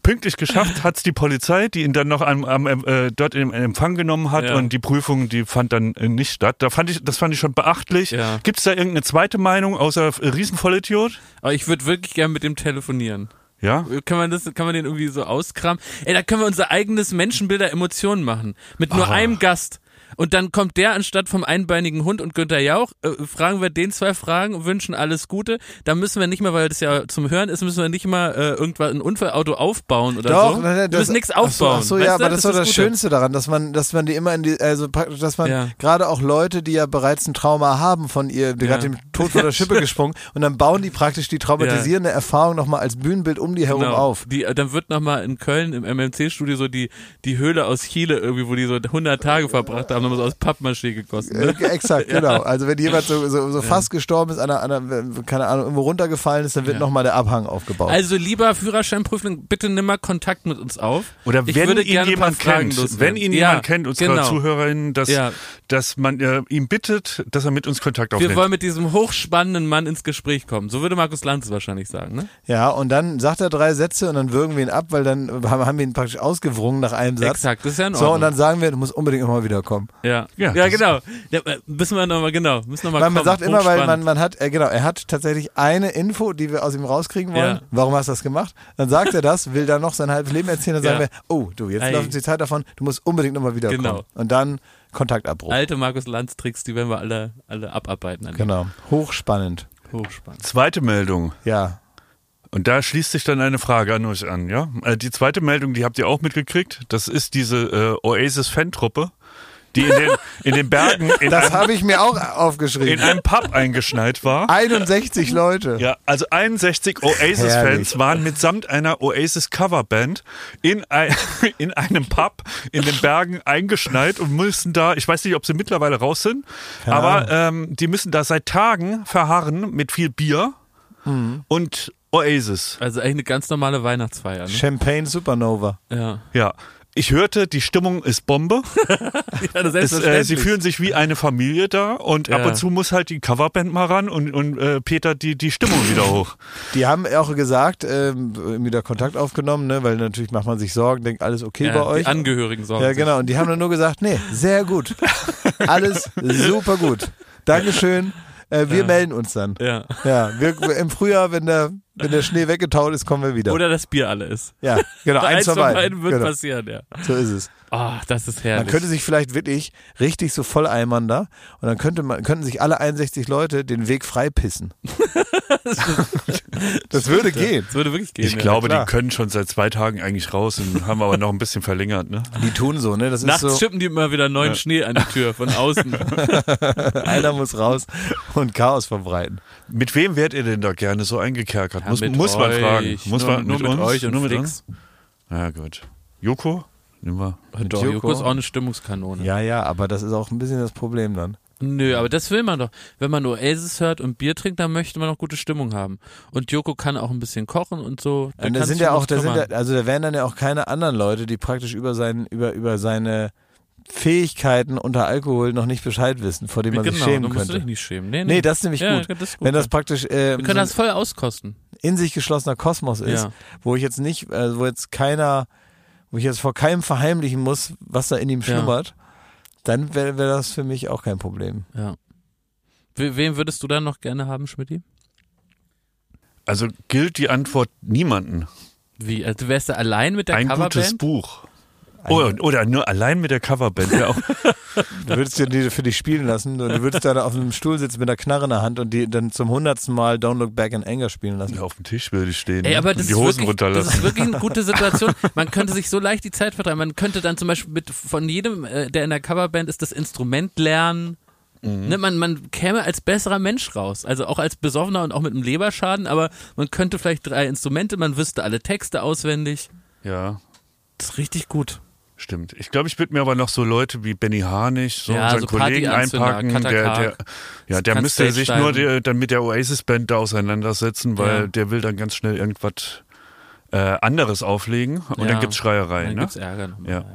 Pünktlich geschafft hat's die Polizei, die ihn dann noch am, am, äh, dort in Empfang genommen hat Ja. und die Prüfung, die fand dann äh, nicht statt. Da fand ich, das fand ich schon beachtlich. Ja. Gibt's da irgendeine zweite Meinung außer äh, Riesenvollidiot? Aber ich würde wirklich gern mit dem telefonieren. Ja? Kann man das, kann man den irgendwie so auskramen? Ey, da können wir unser eigenes Menschenbilder Emotionen machen. Mit nur Ah. einem Gast. Und dann kommt der anstatt vom einbeinigen Hund und Günther Jauch, äh, fragen wir den zwei Fragen, wünschen alles Gute. Da müssen wir nicht mal, weil das ja zum Hören ist, müssen wir nicht mal äh, irgendwas, ein Unfallauto aufbauen oder Doch, so. nein, wir das- müssen nichts ach so, aufbauen. Ach so, ja, du? aber das, ist doch das Gute. Schönste daran, dass man, dass man die immer in die, also praktisch, dass man Ja. gerade auch Leute, die ja bereits ein Trauma haben von ihr, die Ja. gerade dem Tod vor der Schippe gesprungen und dann bauen die praktisch die traumatisierende Erfahrung nochmal als Bühnenbild um die herum Genau. auf. Die, äh, dann wird nochmal in Köln im MMC-Studio so die, die Höhle aus Chile irgendwie, wo die so 100 Tage verbracht haben, nochmal so aus Pappmaché gegossen. Ne? Äh, exakt, genau. Also wenn jemand so, so, so fast gestorben ist, an einer, einer, keine Ahnung, irgendwo runtergefallen ist, dann wird Ja. nochmal der Abhang aufgebaut. Also lieber Führerscheinprüfling, bitte nimm mal Kontakt mit uns auf. Oder Ich wenn würde ihn jemand kennt, wenn ihn Ja, jemand kennt, unsere genau. ZuhörerInnen, dass, Ja. dass man äh, ihm bittet, dass er mit uns Kontakt aufnimmt. Wir wollen mit diesem hochspannenden Mann ins Gespräch kommen. So würde Markus Lanz wahrscheinlich sagen, ne? ja, und dann sagt er drei Sätze und dann würgen wir ihn ab, weil dann haben, wir ihn praktisch ausgewrungen nach einem Satz. Exakt, das ist ja in So, Ordnung. und dann sagen wir, du musst unbedingt immer wieder kommen. Ja, Ja, ja, das- genau. Ja, äh, müssen wir nochmal, genau, müssen noch mal Weil man kommen. sagt immer, weil man, man hat, äh, genau, er hat tatsächlich eine Info, die wir aus ihm rauskriegen wollen. Ja. Warum hast du das gemacht? Dann sagt er das, will dann noch sein halbes Leben erzählen, dann Ja. sagen wir, oh, du, jetzt Ey. läuft uns die Zeit davon, du musst unbedingt nochmal wiederkommen. Genau. Und dann Kontaktabbruch. Alte Markus Lanz-Tricks, die werden wir alle, alle abarbeiten. Genau. Hochspannend. Hochspannend. Zweite Meldung. Ja. Und da schließt sich dann eine Frage an euch an, ja? Äh, Die zweite Meldung, die habt ihr auch mitgekriegt. Das ist diese äh, Oasis-Fan-Truppe, die in den, in den Bergen in, Das einem, habe ich mir auch in aufgeschrieben. einem Pub eingeschneit war. 61 Leute. Ja, also 61 Herrlich. Oasis-Fans waren mitsamt einer Oasis-Coverband in, ein, in einem Pub in den Bergen eingeschneit und müssen da, ich weiß nicht, ob sie mittlerweile raus sind, Keine aber ähm, die müssen da seit Tagen verharren mit viel Bier Mhm. und Oasis. Also eigentlich eine ganz normale Weihnachtsfeier. Ne? Champagne Supernova. Ja. Ja. Ich hörte, die Stimmung ist Bombe. ja das Es, äh, sie fühlen sich wie eine Familie da und ab Ja. und zu muss halt die Coverband mal ran und, und äh, Peter die, die Stimmung wieder hoch. Die haben auch gesagt, ähm, wieder Kontakt aufgenommen, ne, weil natürlich macht man sich Sorgen, denkt alles okay bei ja, euch. Die Angehörigen sorgen Ja, sich. genau. Und die haben dann nur gesagt, nee, sehr gut. Alles super gut. Dankeschön. Äh, wir Ja. melden uns dann. Ja. Ja, wir, im Frühjahr, wenn der, wenn der Schnee weggetaut ist, kommen wir wieder. Oder das Bier alle ist. ja, genau. Eins von beiden wird Genau. passieren, ja. So ist es. Oh, das ist Man herrlich. könnte sich vielleicht wirklich richtig so voll eimern da und dann könnte man, könnten sich alle 61 Leute den Weg frei pissen. das würde gehen. Das würde wirklich gehen. Ich ja. glaube, klar. die können schon seit zwei Tagen eigentlich raus und haben aber noch ein bisschen verlängert. Ne? Die tun so, ne? Das ist Nachts so, schippen die immer wieder neuen Schnee an die Tür von außen. einer muss raus und Chaos verbreiten. Mit wem wärt ihr denn da gerne so eingekerkert? Ja, muss muss man fragen. Muss nur, man nur mit, mit, uns? euch und nur mit Flix. uns? Ja, gut. Joko? Nehmen wir. Doch, Joko. Joko ist auch eine Stimmungskanone. Ja, ja, aber das ist auch ein bisschen das Problem dann. Nö, aber das will man doch. Wenn man Oasis hört und Bier trinkt, dann möchte man auch gute Stimmung haben. Und Joko kann auch ein bisschen kochen und so. Und da sind sich ja auch, da sind ja, also da wären dann ja auch keine anderen Leute, die praktisch über sein, über, über seine Fähigkeiten unter Alkohol noch nicht Bescheid wissen, vor dem man sich genau, schämen du musst könnte. dich nicht schämen. Nee, Nee, das ist nämlich ja, gut. Das ist gut. Wenn das praktisch äh, Wir können so das voll auskosten. in sich geschlossener Kosmos ist, Ja. wo ich jetzt nicht, äh, wo jetzt keiner, wo ich jetzt vor keinem verheimlichen muss, was da in ihm Ja. schlummert, dann wäre wär das für mich auch kein Problem. Ja. We wen würdest du dann noch gerne haben, Schmidti? Also gilt die Antwort niemanden. Wie? Also wärst du allein mit der Ein gutes Coverband? Buch. Oder, oder nur allein mit der Coverband. Ja, auch, Du würdest dir die für dich spielen lassen und du würdest da auf einem Stuhl sitzen mit einer Knarre in der Hand und die dann zum hundertsten Mal Don't Look Back in Anger spielen lassen. auf dem Tisch würde ich stehen Ey, ne? aber und das die ist, Hosen wirklich, das runterlassen. ist wirklich eine gute Situation. Man könnte sich so leicht die Zeit vertreiben. Man könnte dann zum Beispiel mit von jedem, äh, der in der Coverband ist, das Instrument lernen. Mhm. Ne, man, man käme als besserer Mensch raus. Also auch als Besoffener und auch mit einem Leberschaden, aber man könnte vielleicht drei Instrumente, man wüsste alle Texte auswendig. ja, Das ist richtig gut. Stimmt. Ich glaube, ich würde mir aber noch so Leute wie Benny Harnisch, so Ja, unseren so Kollegen einpacken. Der, der, ja, der müsste sich nur der, dann mit der Oasis-Band da auseinandersetzen, weil Ja. der will dann ganz schnell irgendwas äh, anderes auflegen und Ja. dann gibt's Schreierei. Dann Ne? gibt's Ärger. nochmal, Ja.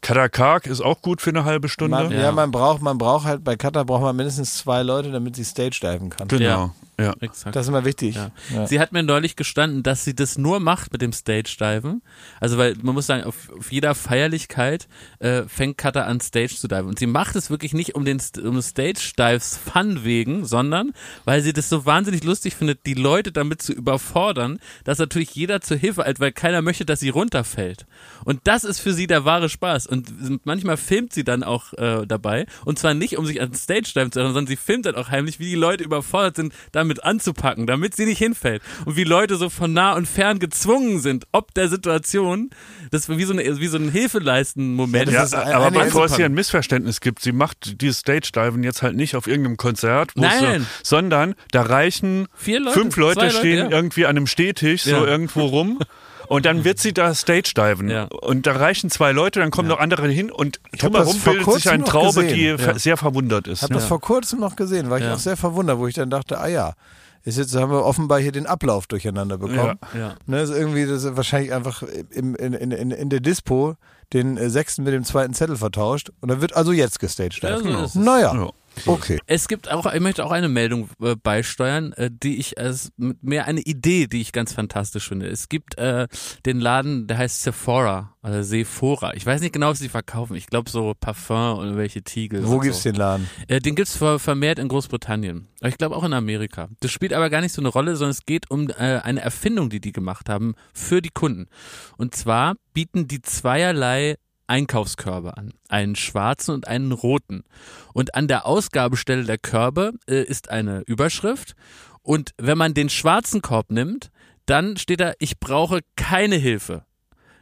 Katakak ist auch gut für eine halbe Stunde. Man, ja. Ja. man braucht, man braucht halt, bei Cutter braucht man mindestens zwei Leute, damit sie Stage diven kann. Genau. Ja. Exakt. Das ist immer wichtig. Ja. Ja. Sie hat mir neulich gestanden, dass sie das nur macht mit dem Stage-Diven. Also, weil man muss sagen, auf, auf jeder Feierlichkeit äh, fängt Cutter an, Stage zu diven. Und sie macht es wirklich nicht um den um Stage-Dives Fun wegen, sondern weil sie das so wahnsinnig lustig findet, die Leute damit zu überfordern, dass natürlich jeder zur Hilfe eilt, weil keiner möchte, dass sie runterfällt. Und das ist für sie der wahre Spaß. Und manchmal filmt sie dann auch äh, dabei. Und zwar nicht, um sich an Stage diven zu erinnern, sondern sie filmt dann auch heimlich, wie die Leute überfordert sind, damit anzupacken, damit sie nicht hinfällt. Und wie Leute so von nah und fern gezwungen sind, ob der Situation, das ist wie so, eine, wie so ein Hilfeleisten-Moment. Ja, ist ein- aber bevor es hier ein Missverständnis gibt, sie macht dieses Stage-Diven jetzt halt nicht auf irgendeinem Konzert, Nein. so, sondern da reichen Vier Leute, fünf Leute Leute, stehen ja. irgendwie an einem Stehtisch so Ja. irgendwo rum. Und dann wird sie da Stage-Diven. Ja. Und da reichen zwei Leute, dann kommen noch andere hin und drumherum bildet sich eine Traube, gesehen. die Ja. sehr verwundert ist. Hab ne? das vor kurzem noch gesehen, war ich Ja. auch sehr verwundert, wo ich dann dachte, ah ja, ist jetzt haben wir offenbar hier den Ablauf durcheinander bekommen. Ja. Ne, ist irgendwie das ist wahrscheinlich einfach im, in, in, in, in der Dispo den äh, sechsten mit dem zweiten Zettel vertauscht und dann wird also jetzt gestaged. Ja, so Genau. Naja, Ja. Okay. Es gibt auch, ich möchte auch eine Meldung äh, beisteuern, äh, die ich als mit mehr eine Idee, die ich ganz fantastisch finde. Es gibt äh, den Laden, der heißt Sephora, also Sephora. Ich weiß nicht genau, was sie verkaufen. Ich glaube so Parfum oder welche Tiegel. Wo gibt's so. den Laden? Äh, den gibt's ver vermehrt in Großbritannien. Aber Ich glaube auch in Amerika. Das spielt aber gar nicht so eine Rolle, sondern es geht um äh, eine Erfindung, die die gemacht haben für die Kunden. Und zwar bieten die zweierlei Einkaufskörbe an. Einen schwarzen und einen roten. Und an der Ausgabestelle der Körbe äh, ist eine Überschrift. Und wenn man den schwarzen Korb nimmt, dann steht da, ich brauche keine Hilfe.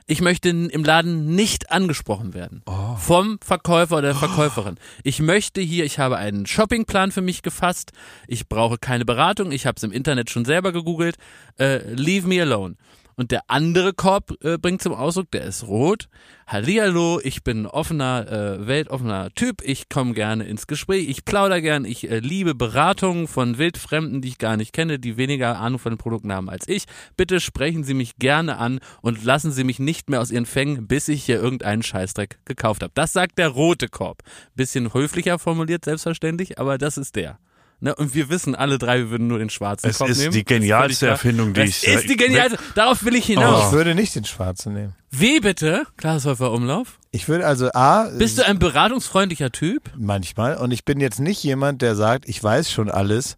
Ich möchte im Laden nicht angesprochen werden. Vom Verkäufer oder der Verkäuferin. Ich möchte hier, ich habe einen Shoppingplan für mich gefasst. Ich brauche keine Beratung. Ich habe es im Internet schon selber gegoogelt. Äh, leave me alone. Und der andere Korb äh, bringt zum Ausdruck, der ist rot. Hallihallo, ich bin ein offener, äh, weltoffener Typ. Ich komme gerne ins Gespräch. Ich plauder gern. Ich äh, liebe Beratungen von Wildfremden, die ich gar nicht kenne, die weniger Ahnung von den Produkten haben als ich. Bitte sprechen Sie mich gerne an und lassen Sie mich nicht mehr aus Ihren Fängen, bis ich hier irgendeinen Scheißdreck gekauft habe. Das sagt der rote Korb. Bisschen höflicher formuliert, selbstverständlich, aber das ist der. Ne? Und wir wissen alle drei, wir würden nur den schwarzen Es ist nehmen. die Das völlig genialste. Erfindung, die Das ich- ist die genialste. Darauf will ich hinaus. Ich würde nicht den schwarzen nehmen. Wie bitte? Glashäufer Umlauf? Ich würde also A, Bist du ein beratungsfreundlicher Typ? manchmal, und ich bin jetzt nicht jemand, der sagt, ich weiß schon alles.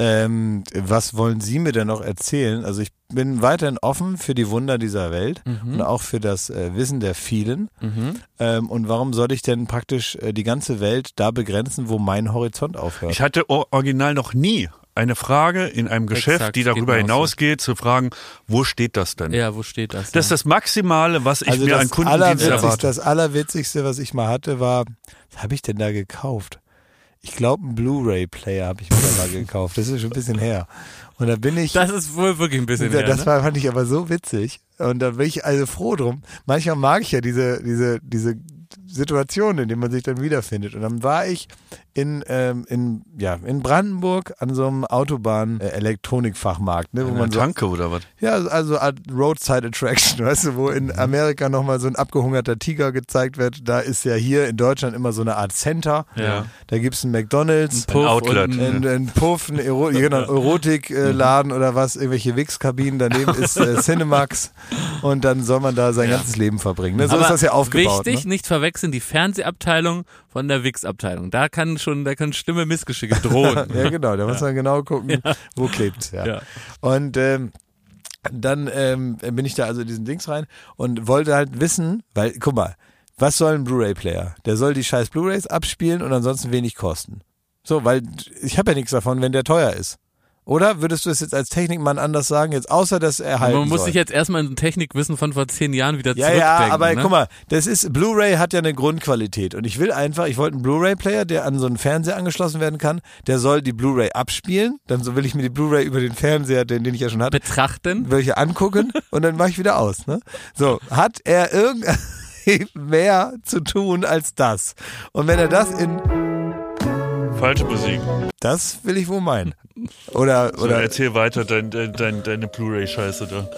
Ähm, was wollen Sie mir denn noch erzählen? Also ich bin weiterhin offen für die Wunder dieser Welt und auch für das äh, Wissen der vielen. Ähm, und warum soll ich denn praktisch äh, die ganze Welt da begrenzen, wo mein Horizont aufhört? Ich hatte original noch nie eine Frage in einem Geschäft, Exakt, die darüber mir auch so. hinausgeht, zu fragen, wo steht das denn? Ja, wo steht das? Das ist das Maximale, was ich also mir an Kundendienst erwarte. das Allerwitzigste, was ich mal hatte, war, was habe ich denn da gekauft? Ich glaube, einen Blu-ray-Player habe ich mir da mal gekauft. Das ist schon ein bisschen her. Und da bin ich. das ist wohl wirklich ein bisschen her, das ne? war, fand ich aber so witzig. Und da bin ich also froh drum. Manchmal mag ich ja diese, diese, diese Situationen, in denen man sich dann wiederfindet. Und dann war ich in, ähm, in, ja, in Brandenburg an so einem Autobahn-Elektronikfachmarkt, ne, wo Eine man so, Tanke oder was? ja, also Art Roadside Attraction, weißt du, wo in Amerika nochmal so ein abgehungerter Tiger gezeigt wird. Da ist ja hier in Deutschland immer so eine Art Center. Ja. Da gibt's ein McDonalds. Puff Outlet. und ein- Ein, ein Puff, ein Ero genau, Erotikladen oder was, irgendwelche Wix-Kabinen, daneben ist äh, Cinemax und dann soll man da sein ganzes Leben verbringen. Ne? So Aber ist das ja aufgebaut. Wichtig, ne? nicht verwechseln die Fernsehabteilung von der Wix-Abteilung. Da kann schon, da können schlimme Missgeschicke drohen. Ja, genau, da muss man genau gucken, wo klebt's. Ja. Ja. Und ähm, dann ähm, bin ich da also in diesen Dings rein und wollte halt wissen, weil, guck mal, was soll ein Blu-ray-Player? Der soll die scheiß Blu-rays abspielen und ansonsten wenig kosten. So, weil ich habe ja nichts davon, wenn der teuer ist. Oder würdest du es jetzt als Technikmann anders sagen, jetzt außer dass er halt. Man muss sich jetzt erstmal in Technikwissen von vor zehn Jahren wieder Ja, zurückdenken. ja, aber ne? guck mal, das ist, Blu-ray hat ja eine Grundqualität und ich will einfach, ich wollte einen Blu-ray-Player, der an so einen Fernseher angeschlossen werden kann, der soll die Blu-ray abspielen, dann so will ich mir die Blu-ray über den Fernseher, den, den ich ja schon hatte, Betrachten. will ich angucken und dann mache ich wieder aus, ne? So, hat er irgend mehr zu tun als das? Und wenn er das in, Falsche Musik. das will ich wohl meinen. Oder, So, oder, erzähl weiter dein, dein, dein, deine Blu-ray-Scheiße da.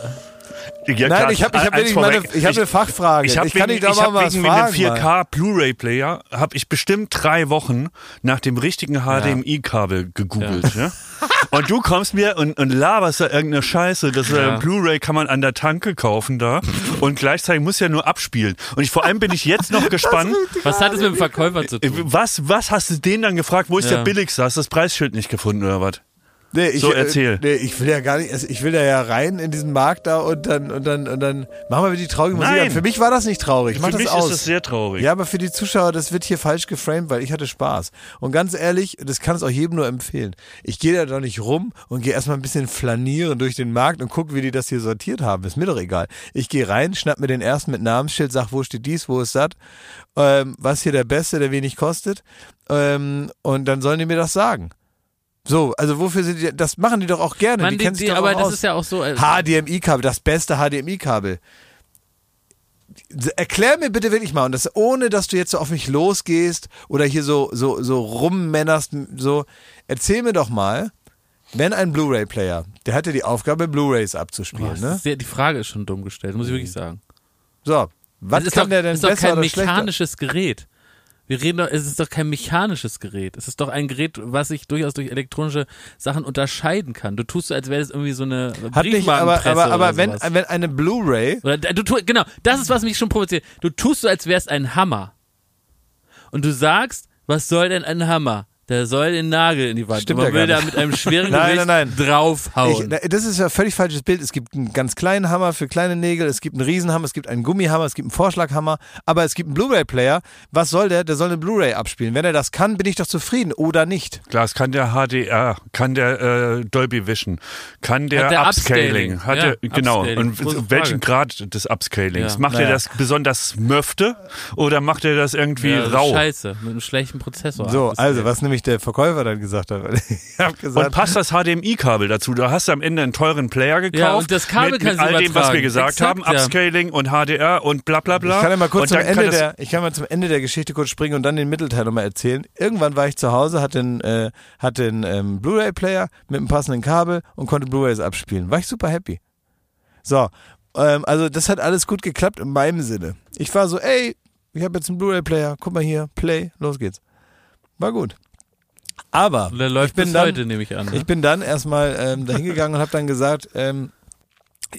Ja, nein, klar, ich habe ich hab wirklich meine, ich habe eine Fachfrage. Ich, hab ich kann wegen, ich mal hab was wegen fragen. dem mal. 4K Blu-ray-Player habe ich bestimmt drei Wochen nach dem richtigen HDMI-Kabel gegoogelt. Ja. Und du kommst mir und, und laberst da irgendeine Scheiße, das Ja. äh, Blu-ray kann man an der Tanke kaufen da und gleichzeitig muss ja nur abspielen. Und ich, vor allem bin ich jetzt noch gespannt, Was hat es mit dem Verkäufer zu äh, tun? was, was hast du den dann gefragt, wo ist Ja. der billigste? Hast du das Preisschild nicht gefunden oder was? Nee, ich, So, äh, erzähl. Nee, ich will ja gar nicht, also ich will da ja rein in diesen Markt da und dann, und dann, und dann machen wir die traurige Musik Nein. an. Für mich war das nicht traurig. Ich mach Für das mich aus. ist das sehr traurig. ja, aber für die Zuschauer, das wird hier falsch geframed, weil ich hatte Spaß. Und ganz ehrlich, das kann es auch jedem nur empfehlen. Ich gehe da doch nicht rum und gehe erstmal ein bisschen flanieren durch den Markt und gucke, wie die das hier sortiert haben. Ist mir doch egal. Ich gehe rein, schnapp mir den ersten mit Namensschild, sag, wo steht dies, wo ist das, ähm, was hier der Beste, der wenig kostet. Ähm, und dann sollen die mir das sagen. So, also wofür sind die, das machen die doch auch gerne. Mann, die die, kennen sich die, doch aber auch das aus. ist ja auch so. äh, HDMI-Kabel, das beste HDMI-Kabel. Erklär mir bitte wirklich mal, und das ohne, dass du jetzt so auf mich losgehst oder hier so, so, so rummännerst, so, erzähl mir doch mal, wenn ein Blu-ray-Player, der hat ja die Aufgabe, Blu-rays abzuspielen, das ne? sehr, die Frage ist schon dumm gestellt, muss ich wirklich sagen. So, was kann doch, der denn ist doch besser kein oder schlechter? mechanisches Gerät. Wir reden doch, es ist doch kein mechanisches Gerät. Es ist doch ein Gerät, was sich durchaus durch elektronische Sachen unterscheiden kann. Du tust so, als wäre das irgendwie so eine Hat nicht, aber, aber, aber wenn, wenn eine Blu-ray, Oder du tu, genau, das ist was mich schon provoziert. Du tust so, als wärst ein Hammer. Und du sagst, was soll denn ein Hammer? Der soll den Nagel in die Wand. Stimmt man ja will da mit einem schweren Nein, Gewicht nein, nein. draufhauen. Ich, das ist ja ein völlig falsches Bild. Es gibt einen ganz kleinen Hammer für kleine Nägel, es gibt einen Riesenhammer, es gibt einen Gummihammer, es gibt einen Vorschlaghammer, aber es gibt einen Blu-ray-Player. Was soll der? Der soll eine Blu-ray abspielen. Wenn er das kann, bin ich doch zufrieden oder nicht. Klar, es kann der HDR, kann der äh, Dolby Vision, kann der, Hat der Upscaling, Upscaling. hat Ja, der, genau. Upscaling. Und welchen. Grad des Upscalings? Ja. Macht Naja. er das besonders möfte oder macht er das irgendwie ja, rau? Scheiße, mit einem schlechten Prozessor. So, Das- also was nämlich der Verkäufer dann gesagt hat. Ich habe Und gesagt, passt das HDMI-Kabel dazu? Da hast du am Ende einen teuren Player gekauft. Ja, und das Kabel mit, kann mit all dem, was wir gesagt Exakt, haben, ja. Upscaling und HDR und bla bla bla. ich kann ja mal kurz zum Ende der, ich kann mal zum Ende der Geschichte kurz springen und dann den Mittelteil nochmal erzählen. Irgendwann war ich zu Hause, hatte den, äh, hatte den ähm, Blu-ray-Player mit einem passenden Kabel und konnte Blu-rays abspielen. War ich super happy. So, ähm, also das hat alles gut geklappt in meinem Sinne. Ich war so, ey, ich habe jetzt einen Blu-ray-Player, guck mal hier, Play, los geht's. War gut. Aber ich bin bis dann, heute, nehme ich an. Ne? ich bin dann erstmal ähm, dahin gegangen und habe dann gesagt, ähm,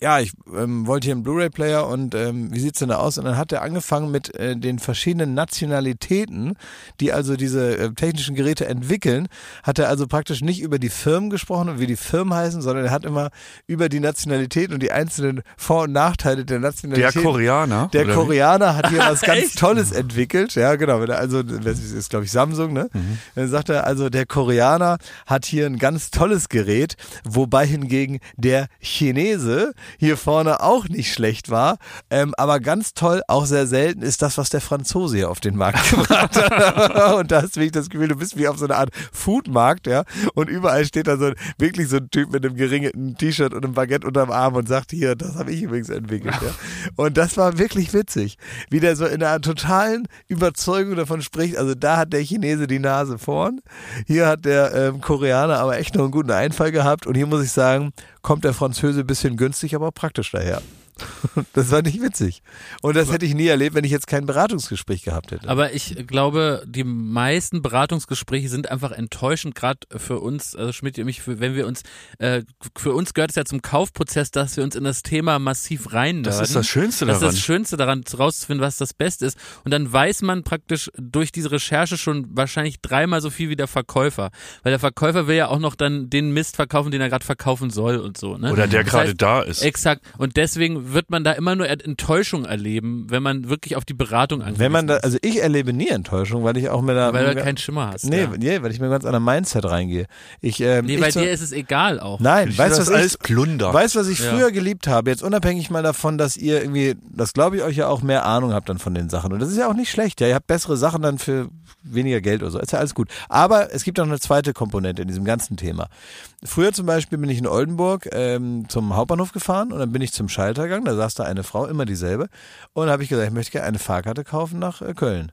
ja, ich ähm, wollte hier einen Blu-ray-Player und ähm, wie sieht's denn da aus? Und dann hat er angefangen mit äh, den verschiedenen Nationalitäten, die also diese äh, technischen Geräte entwickeln, hat er also praktisch nicht über die Firmen gesprochen und wie die Firmen heißen, sondern er hat immer über die Nationalitäten und die einzelnen Vor- und Nachteile der der Nationalitäten. Koreaner. Der oder wie? Koreaner hat hier was ganz? Tolles entwickelt. Ja, genau. Also, das ist, ist glaube ich, Samsung, ne? Dann sagt er, also der Koreaner hat hier ein ganz tolles Gerät, wobei hingegen der Chinese hier vorne auch nicht schlecht war. Ähm, aber ganz toll, auch sehr selten, ist das, was der Franzose hier auf den Markt gebracht hat. Und da hast du das Gefühl, du bist wie auf so einer Art Foodmarkt, ja. Und überall steht da so ein, wirklich so ein Typ mit einem geringeten T-Shirt und einem Baguette unterm Arm und sagt, hier, das habe ich übrigens entwickelt, ja. Und das war wirklich witzig, wie der so in einer totalen Überzeugung davon spricht. Also da hat der Chinese die Nase vorn, hier hat der ähm, Koreaner aber echt noch einen guten Einfall gehabt und hier muss ich sagen, kommt der Französe ein bisschen günstig, aber praktisch daher. Das war nicht witzig. Und das hätte ich nie erlebt, wenn ich jetzt kein Beratungsgespräch gehabt hätte. Aber ich glaube, die meisten Beratungsgespräche sind einfach enttäuschend, gerade für uns, also Schmidt und mich, für, wenn wir uns, äh, für uns gehört es ja zum Kaufprozess, dass wir uns in das Thema massiv rein Das ist das Schönste Das ist daran. das Schönste daran, rauszufinden, was das Beste ist. Und dann weiß man praktisch durch diese Recherche schon wahrscheinlich dreimal so viel wie der Verkäufer. Weil der Verkäufer will ja auch noch dann den Mist verkaufen, den er gerade verkaufen soll und so. Ne? Oder der Das gerade heißt, da ist. Exakt. Und deswegen wird man da immer nur Enttäuschung erleben, wenn man wirklich auf die Beratung angewiesen wenn man da, also ich erlebe nie Enttäuschung, weil ich auch mit einer, Weil du keinen Schimmer hast. nee, ja. nee, weil ich mit einem ganz anderen Mindset reingehe. Ich, ähm, Nee, ich bei zu- dir ist es egal auch. Nein, Ich weißt du, was alles ich, Plunder. weißt, was ich Ja. früher geliebt habe? Jetzt unabhängig mal davon, dass ihr irgendwie, das glaube ich euch ja auch mehr Ahnung habt dann von den Sachen. Und das ist ja auch nicht schlecht. Ja, ihr habt bessere Sachen dann für weniger Geld oder so. Ist ja alles gut. Aber es gibt auch eine zweite Komponente in diesem ganzen Thema. Früher zum Beispiel bin ich in Oldenburg ähm, zum Hauptbahnhof gefahren und dann bin ich zum Schalter gegangen. Da saß da eine Frau, immer dieselbe. Und habe ich gesagt, ich möchte gerne eine Fahrkarte kaufen nach äh, Köln.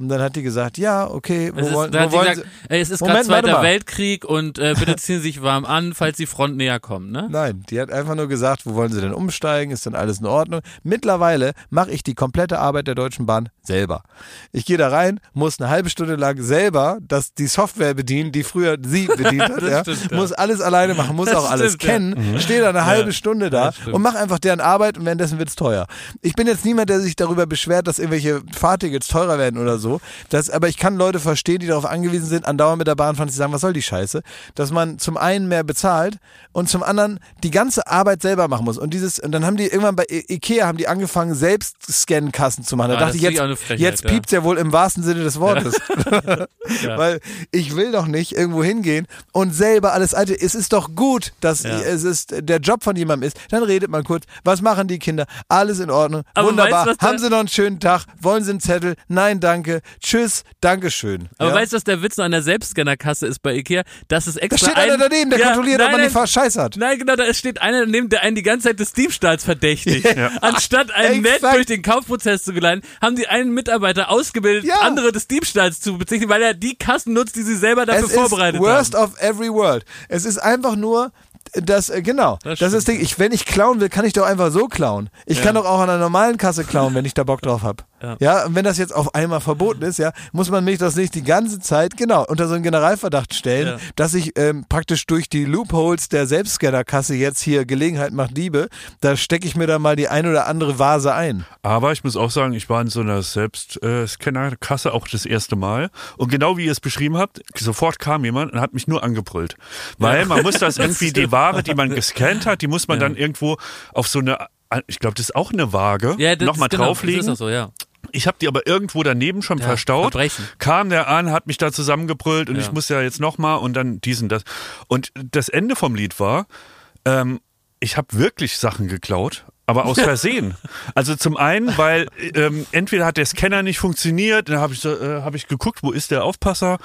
Und dann hat die gesagt, ja, okay, wo Es ist, wollen, da wo hat sie gesagt, ey, es ist gerade Zweiter. Weltkrieg und äh, bitte ziehen Sie sich warm an, falls die Front näher kommt, ne? Nein, die hat einfach nur gesagt, wo wollen sie denn umsteigen? Ist denn alles in Ordnung? Mittlerweile mache ich die komplette Arbeit der Deutschen Bahn selber. Ich gehe da rein, muss eine halbe Stunde lang selber das, die Software bedienen, die früher sie bedient hat. Ja. stimmt, ja. Muss alles alleine machen, muss Das auch alles stimmt, ja. kennen. Stehe da eine halbe Stunde da stimmt. und mache einfach deren Arbeit und währenddessen wird's teuer. Ich bin jetzt niemand, der sich darüber beschwert, dass irgendwelche Fahrtickets teurer werden oder so. Das, aber ich kann Leute verstehen, die darauf angewiesen sind, andauernd mit der Bahn fahren, die sagen, was soll die Scheiße? Dass man zum einen mehr bezahlt und zum anderen die ganze Arbeit selber machen muss. Und dieses, und dann haben die irgendwann bei I Ikea haben die angefangen, selbst Scan-Kassen zu machen. Da Ah, dachte ich, jetzt, Frechheit, jetzt ja. piept's ja wohl im wahrsten Sinne des Wortes. Ja. Weil ich will doch nicht irgendwo hingehen und selber alles alte. Es ist doch gut, dass Ja. es ist der Job von jemandem ist. Dann redet man kurz. Was machen die Kinder? Alles in Ordnung. Aber Wunderbar. weißt Haben sie noch einen schönen Tag? Wollen sie einen Zettel? Nein, danke. Tschüss. Dankeschön. Aber ja? weißt du, was der Witz noch an der Selbstscannerkasse ist bei Ikea? Das ist da extra steht ein, einer daneben, der Ja, kontrolliert, nein, ob man nein, die Fahr Scheiß hat. Nein, genau, da steht einer daneben, der einen die ganze Zeit des Diebstahls verdächtigt. Anstatt einen nett durch den Kaufprozess zu geleiten, haben die einen Mitarbeiter ausgebildet, Ja. andere des Diebstahls zu bezichtigen, weil er die Kassen nutzt, die sie selber dafür es vorbereitet ist worst haben. of every world. Es ist einfach nur das, äh, genau, Das das, ist das Ding. Ich, wenn ich klauen will, kann ich doch einfach so klauen. Ich kann doch auch an einer normalen Kasse klauen, wenn ich da Bock drauf habe. Ja. Ja. und wenn das jetzt auf einmal verboten ist, ja, muss man mich das nicht die ganze Zeit, genau, unter so einen Generalverdacht stellen, Ja. dass ich ähm, praktisch durch die Loopholes der Selbstscannerkasse jetzt hier Gelegenheit macht Diebe, da stecke ich mir dann mal die ein oder andere Vase ein. Aber ich muss auch sagen, ich war in so einer Selbstscannerkasse auch das erste Mal. Und genau wie ihr es beschrieben habt, sofort kam jemand und hat mich nur angebrüllt. Weil man muss das irgendwie, die Ware, die man gescannt hat, die muss man Ja. dann irgendwo auf so eine, ich glaube, das ist auch eine Waage, Ja, das nochmal ist genau, drauflegen. Das ist auch so, ja. Ich habe die aber irgendwo daneben schon Ja, verstaut. Verbrechen. Kam der an, hat mich da zusammengebrüllt und Ja. ich muss ja jetzt nochmal und dann diesen, das. Und das Ende vom Lied war, ähm, ich habe wirklich Sachen geklaut, aber aus Versehen. also zum einen, weil ähm, entweder hat der Scanner nicht funktioniert, dann habe ich, äh, hab ich geguckt, wo ist der Aufpasser?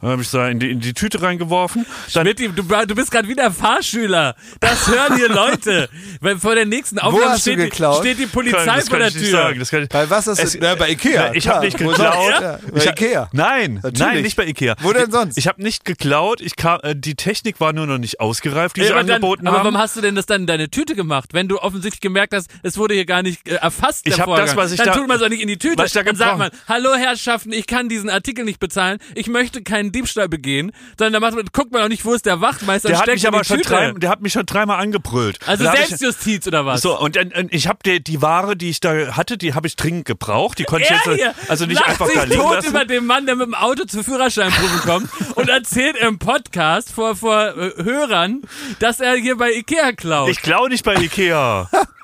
Dann habe ich da in die, in die Tüte reingeworfen. Dann, Schmidt, du, du bist gerade wieder Fahrschüler. Das hören hier Leute. Weil vor der nächsten Aufnahme steht, steht die Polizei das vor kann der ich nicht Tür. sagen. Das kann ich, Bei was du, Es- na, bei Ikea. ich habe nicht geklaut. Ja, bei Ich- Ikea. Nein, Natürlich. nein, nicht bei Ikea. Wo denn sonst? Ich habe nicht geklaut. Ich kam, äh, die Technik war nur noch nicht ausgereift, die Ja, sie aber dann, angeboten aber haben. warum hast du denn das dann in deine Tüte gemacht? Wenn du offensichtlich gemerkt hast, es wurde hier gar nicht äh, erfasst, Ich hab Vorgang. das, was ich dann da- tut man es auch nicht in die Tüte. was ich da dann sagt man, hallo Herrschaften, ich kann diesen Artikel nicht bezahlen, ich möchte keinen Diebstahl begehen, sondern da macht man, guckt man auch nicht, wo ist der Wachtmeister der und hat mich aber schon drei, der hat mich schon dreimal angebrüllt. also Da hab ich- Selbstjustiz oder was? So, und, dann- und ich habe die, die Ware, die ich da hatte, die habe ich dringend gebraucht. Die konnte ich jetzt hier also nicht einfach sich da liegen tot lassen. über den Mann, der mit dem Auto zur Führerscheinprobe kommt und erzählt im Podcast vor, vor äh, Hörern, dass er hier bei Ikea klaut. Ich klaue nicht bei Ikea.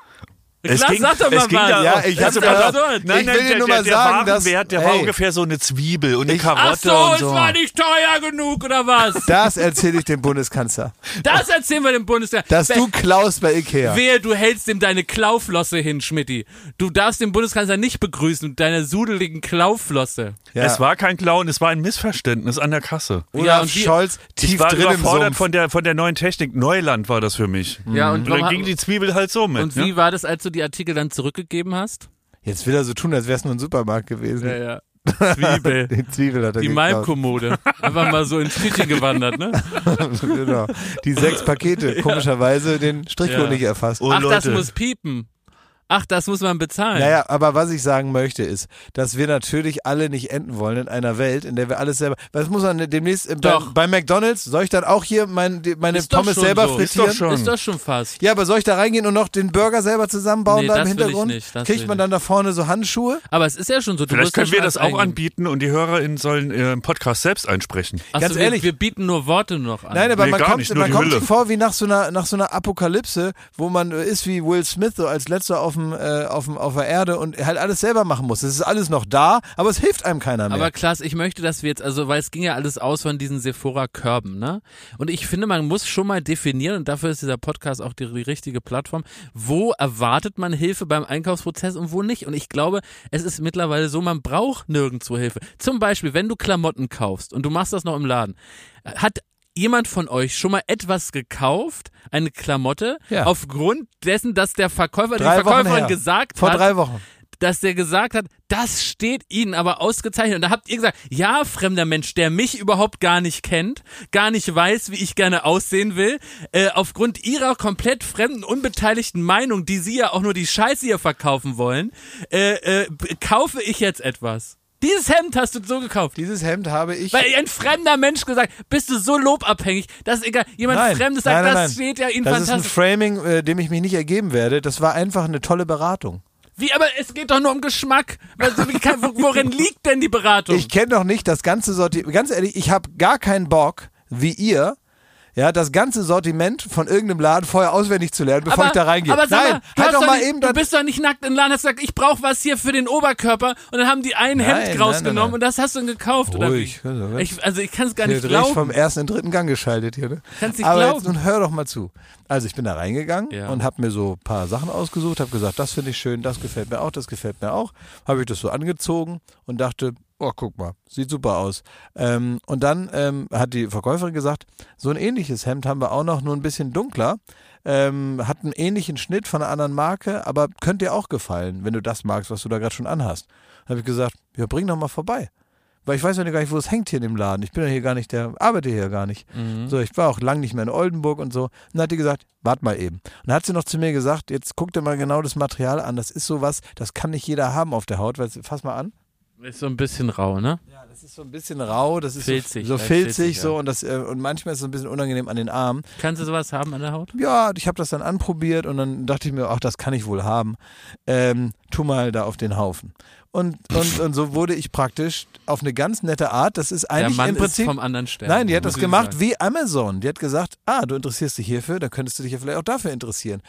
Es Klar, ging- sag doch mal es ging was. da Ja, ich ja- auf. absurd. Nein, Ich nein, will dir der, nur der, mal der sagen, dass- Warenwert, der war hey. ungefähr so eine Zwiebel und eine Ich- Ach Karotte so, und es so. war nicht teuer genug oder was? Das erzähle ich dem Bundeskanzler. Das erzählen wir dem Bundestag. Dass Wer- du klaust bei Ikea. Wehe, du hältst ihm deine Klauflosse hin, Schmidti. Du darfst den Bundeskanzler nicht begrüßen mit deiner sudeligen Klauflosse. Ja. Es war kein Klauen, es war ein Missverständnis an der Kasse. Ja, Olaf und wie- Scholz tief Ich war drin im überfordert Sumpf. von der, von der neuen Technik. Neuland war das für mich. Ja, und, Und warum dann ging die Zwiebel halt so mit. und ne? wie war das, als du die Artikel dann zurückgegeben hast? Jetzt will er so tun, als wäre es nur ein Supermarkt gewesen. ja. Zwiebel. Die Zwiebel hat er Die. Malmkommode. Einfach mal so ins Tütchen gewandert, ne? genau. Die sechs Pakete. Komischerweise den Strichcode Ja. nicht erfasst. Oh, Ach, das Leute. muss piepen. Ach, das muss man bezahlen. Naja, aber was ich sagen möchte ist, dass wir natürlich alle nicht enden wollen in einer Welt, in der wir alles selber. Was muss man demnächst äh, bei, Doch. bei McDonalds? Soll ich dann auch hier mein, die, meine Ist doch Pommes schon selber so. Ist frittieren? doch schon. Ist doch schon fast. Ja, aber soll ich da reingehen und noch den Burger selber zusammenbauen Nee, da im das will ich Hintergrund? nicht, das will Kriegt man dann da vorne so Handschuhe? Aber es ist ja schon so. Du Vielleicht können wir das auch anbieten und die HörerInnen sollen äh, im Podcast selbst einsprechen. Ach Ganz so, ehrlich. Wir, wir bieten nur Worte noch an. Nein, aber Nee, man gar kommt, nicht, nur man die kommt vor wie nach so einer nach so einer Apokalypse, wo man äh, ist wie Will Smith so als letzter auf dem äh, auf auf der Erde und halt alles selber machen muss. Es ist alles noch da, aber es hilft einem keiner mehr. Aber Klaas, ich möchte, dass wir jetzt, also, weil es ging ja alles aus von diesen Sephora-Körben, ne? Und ich finde, man muss schon mal definieren, und dafür ist dieser Podcast auch die, die richtige Plattform, wo erwartet man Hilfe beim Einkaufsprozess und wo nicht. Und ich glaube, es ist mittlerweile so, man braucht nirgendwo Hilfe. Zum Beispiel, wenn du Klamotten kaufst und du machst das noch im Laden, hat jemand von euch schon mal etwas gekauft, eine Klamotte, Ja. aufgrund dessen, dass der Verkäufer, die drei Wochen Verkäuferin gesagt vor hat, drei Wochen. dass der gesagt hat, das steht Ihnen aber ausgezeichnet. Und da habt ihr gesagt, ja, fremder Mensch, der mich überhaupt gar nicht kennt, gar nicht weiß, wie ich gerne aussehen will, äh, aufgrund Ihrer komplett fremden, unbeteiligten Meinung, die Sie ja auch nur die Scheiße hier verkaufen wollen, äh, äh, kaufe ich jetzt etwas. Dieses Hemd hast du so gekauft. Dieses Hemd habe ich. Weil ein fremder Mensch gesagt, bist du so lobabhängig, dass egal, jemand Nein, Fremdes sagt, nein, nein, das steht ja Ihnen das ist ein. Framing, äh, dem ich mich nicht ergeben werde. Das war einfach eine tolle Beratung. Wie, aber es geht doch nur um Geschmack. Also, kann, wo- worin liegt denn die Beratung? Ich kenne doch nicht das ganze Sortiment. Ganz ehrlich, ich habe gar keinen Bock, wie ihr, ja, das ganze Sortiment von irgendeinem Laden vorher auswendig zu lernen, bevor ich da reingehe. Aber sag Nein, mal, du, halt doch mal nicht, eben du bist doch nicht nackt im Laden, hast gesagt, ich brauche was hier für den Oberkörper und dann haben die ein Nein, Hemd nein, rausgenommen und das hast du dann gekauft oder wie? Ruhig, also, Ich, also ich kann es gar Hier nicht direkt vom glauben. ersten in den dritten Gang geschaltet hier, ne? Kannst nicht Aber glauben. jetzt nun hör doch mal zu. Also ich bin da reingegangen Ja. und habe mir so ein paar Sachen ausgesucht, habe gesagt, das finde ich schön, das gefällt mir auch, das gefällt mir auch. Habe ich das so angezogen und dachte, oh, guck mal, sieht super aus. Ähm, und dann ähm, hat die Verkäuferin gesagt, so ein ähnliches Hemd haben wir auch noch, nur ein bisschen dunkler. Ähm, hat einen ähnlichen Schnitt von einer anderen Marke, aber könnte dir auch gefallen, wenn du das magst, was du da gerade schon anhast. Habe ich gesagt, ja, bring doch mal vorbei. Weil ich weiß ja gar nicht, wo es hängt hier in dem Laden. Ich bin ja hier gar nicht, der arbeite hier gar nicht. Mhm. So, ich war auch lang nicht mehr in Oldenburg und so. Und dann hat die gesagt, wart mal eben. Und dann hat sie noch zu mir gesagt, jetzt guck dir mal genau das Material an. Das ist sowas, das kann nicht jeder haben auf der Haut. Weil, fass mal an. Ist so ein bisschen rau, ne? Ja, das ist so ein bisschen rau, das ist Filzig, so, so filzig, filzig, so ja. und das äh, und manchmal ist es so ein bisschen unangenehm an den Armen. Kannst du sowas haben an der Haut? Ja, ich habe das dann anprobiert und dann dachte ich mir, ach, das kann ich wohl haben. Ähm, tu mal da auf den Haufen. Und, und, und so wurde ich praktisch auf eine ganz nette Art, das ist Der eigentlich Mann im Prinzip ist vom anderen Stern. Nein, die hat das gemacht sagen. wie Amazon. Die hat gesagt, ah, du interessierst dich hierfür, dann könntest du dich ja vielleicht auch dafür interessieren.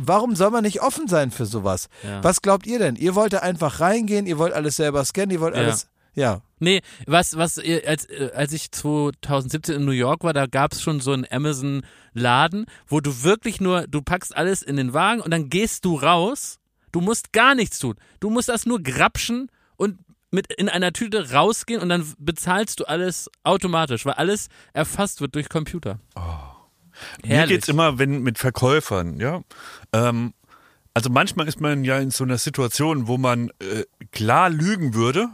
Warum soll man nicht offen sein für sowas? Ja. Was glaubt ihr denn? Ihr wollt da einfach reingehen, ihr wollt alles selber scannen, ihr wollt Ja. alles. Ja. Nee, was, was, als, äh, als ich 2017 in New York war, da gab es schon so einen Amazon-Laden, wo du wirklich nur, du packst alles in den Wagen und dann gehst du raus. Du musst gar nichts tun. Du musst das nur grapschen und mit in einer Tüte rausgehen und dann bezahlst du alles automatisch, weil alles erfasst wird durch Computer. Mir Herrlich. geht's immer, wenn mit Verkäufern, ja. Ähm, also manchmal ist man ja in so einer Situation, wo man äh, klar lügen würde,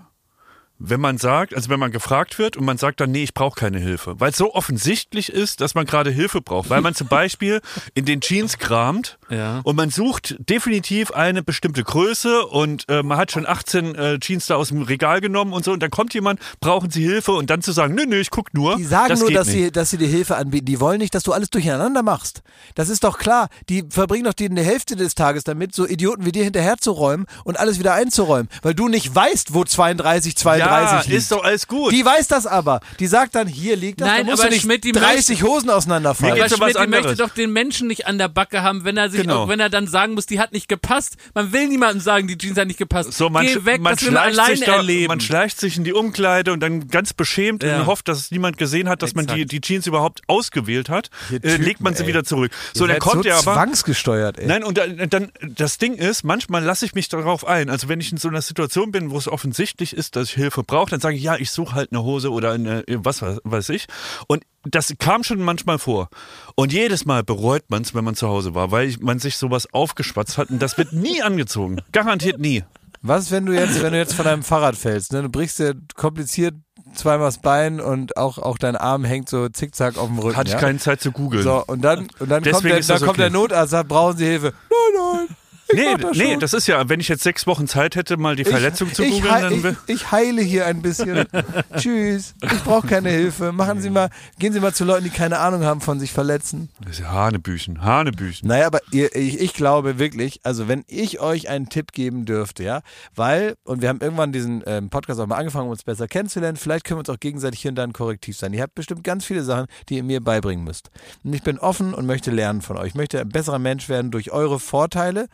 wenn man sagt, also wenn man gefragt wird und man sagt dann, nee, ich brauche keine Hilfe, weil es so offensichtlich ist, dass man gerade Hilfe braucht, weil man zum Beispiel in den Jeans kramt Ja. und man sucht definitiv eine bestimmte Größe und äh, man hat schon 18 äh, Jeans da aus dem Regal genommen und so und dann kommt jemand, brauchen Sie Hilfe und dann zu sagen, nö, nö, ich guck nur. Die sagen das nur, dass nicht. sie, dass sie dir Hilfe anbieten. Die wollen nicht, dass du alles durcheinander machst. Das ist doch klar. Die verbringen doch die eine Hälfte des Tages damit, so Idioten wie dir hinterherzuräumen und alles wieder einzuräumen, weil du nicht weißt, wo 32, 32 ja, liegt. ist doch alles gut. Die weiß das aber. Die sagt dann, hier liegt das, Nein, da musst aber du nicht Schmidt, die 30 Hosen auseinanderfallen. Aber Schmidt, die möchte doch den Menschen nicht an der Backe haben, wenn er sich, Genau. auch wenn er dann sagen muss, die hat nicht gepasst. Man will niemandem sagen, die Jeans hat nicht gepasst. So, man, Geh weg, man, das will alleine sich da, erleben. man schleicht sich in die Umkleide und dann ganz beschämt Ja. und hofft, dass es niemand gesehen hat, dass man die, Exakt. die Jeans überhaupt ausgewählt hat. Äh, Typen, legt man sie ey. wieder zurück. So, dann kommt so er aber. zwangsgesteuert, ey. Nein, und dann, dann das Ding ist, manchmal lasse ich mich darauf ein. Also wenn ich in so einer Situation bin, wo es offensichtlich ist, dass ich Hilfe brauche, dann sage ich, ja, ich suche halt eine Hose oder eine, was weiß- ich. Und das kam schon manchmal vor. Und jedes Mal bereut man es, wenn man zu Hause war, weil man sich sowas aufgeschwatzt hat. Und das wird nie angezogen. Garantiert nie. Was, wenn du jetzt, wenn du jetzt von deinem Fahrrad fällst, ne? Du brichst dir kompliziert zweimal das Bein und auch, auch dein Arm hängt so zickzack auf dem Rücken. Hatte ja? ich keine Zeit zu googeln. So, und dann, und dann, kommt der, dann das kommt der okay. Notarzt, sagt, brauchen Sie Hilfe? Nein, nein. Nee, nee, das ist ja, wenn ich jetzt sechs Wochen Zeit hätte, mal die Verletzung zu ich, googeln, hei- dann ich, ich heile hier ein bisschen. Tschüss. Ich brauche keine Hilfe. Machen Sie mal, gehen Sie mal zu Leuten, die keine Ahnung haben von sich verletzen. das ist ja Hanebüchen, Hanebüchen. Naja, aber ihr, ich, ich glaube wirklich, also wenn ich euch einen Tipp geben dürfte, ja, weil, und wir haben irgendwann diesen ähm, Podcast auch mal angefangen, um uns besser kennenzulernen, vielleicht können wir uns auch gegenseitig hier und da ein Korrektiv sein. Ihr habt bestimmt ganz viele Sachen, die ihr mir beibringen müsst. Und ich bin offen und möchte lernen von euch. Ich möchte ein besserer Mensch werden durch eure Vorteile.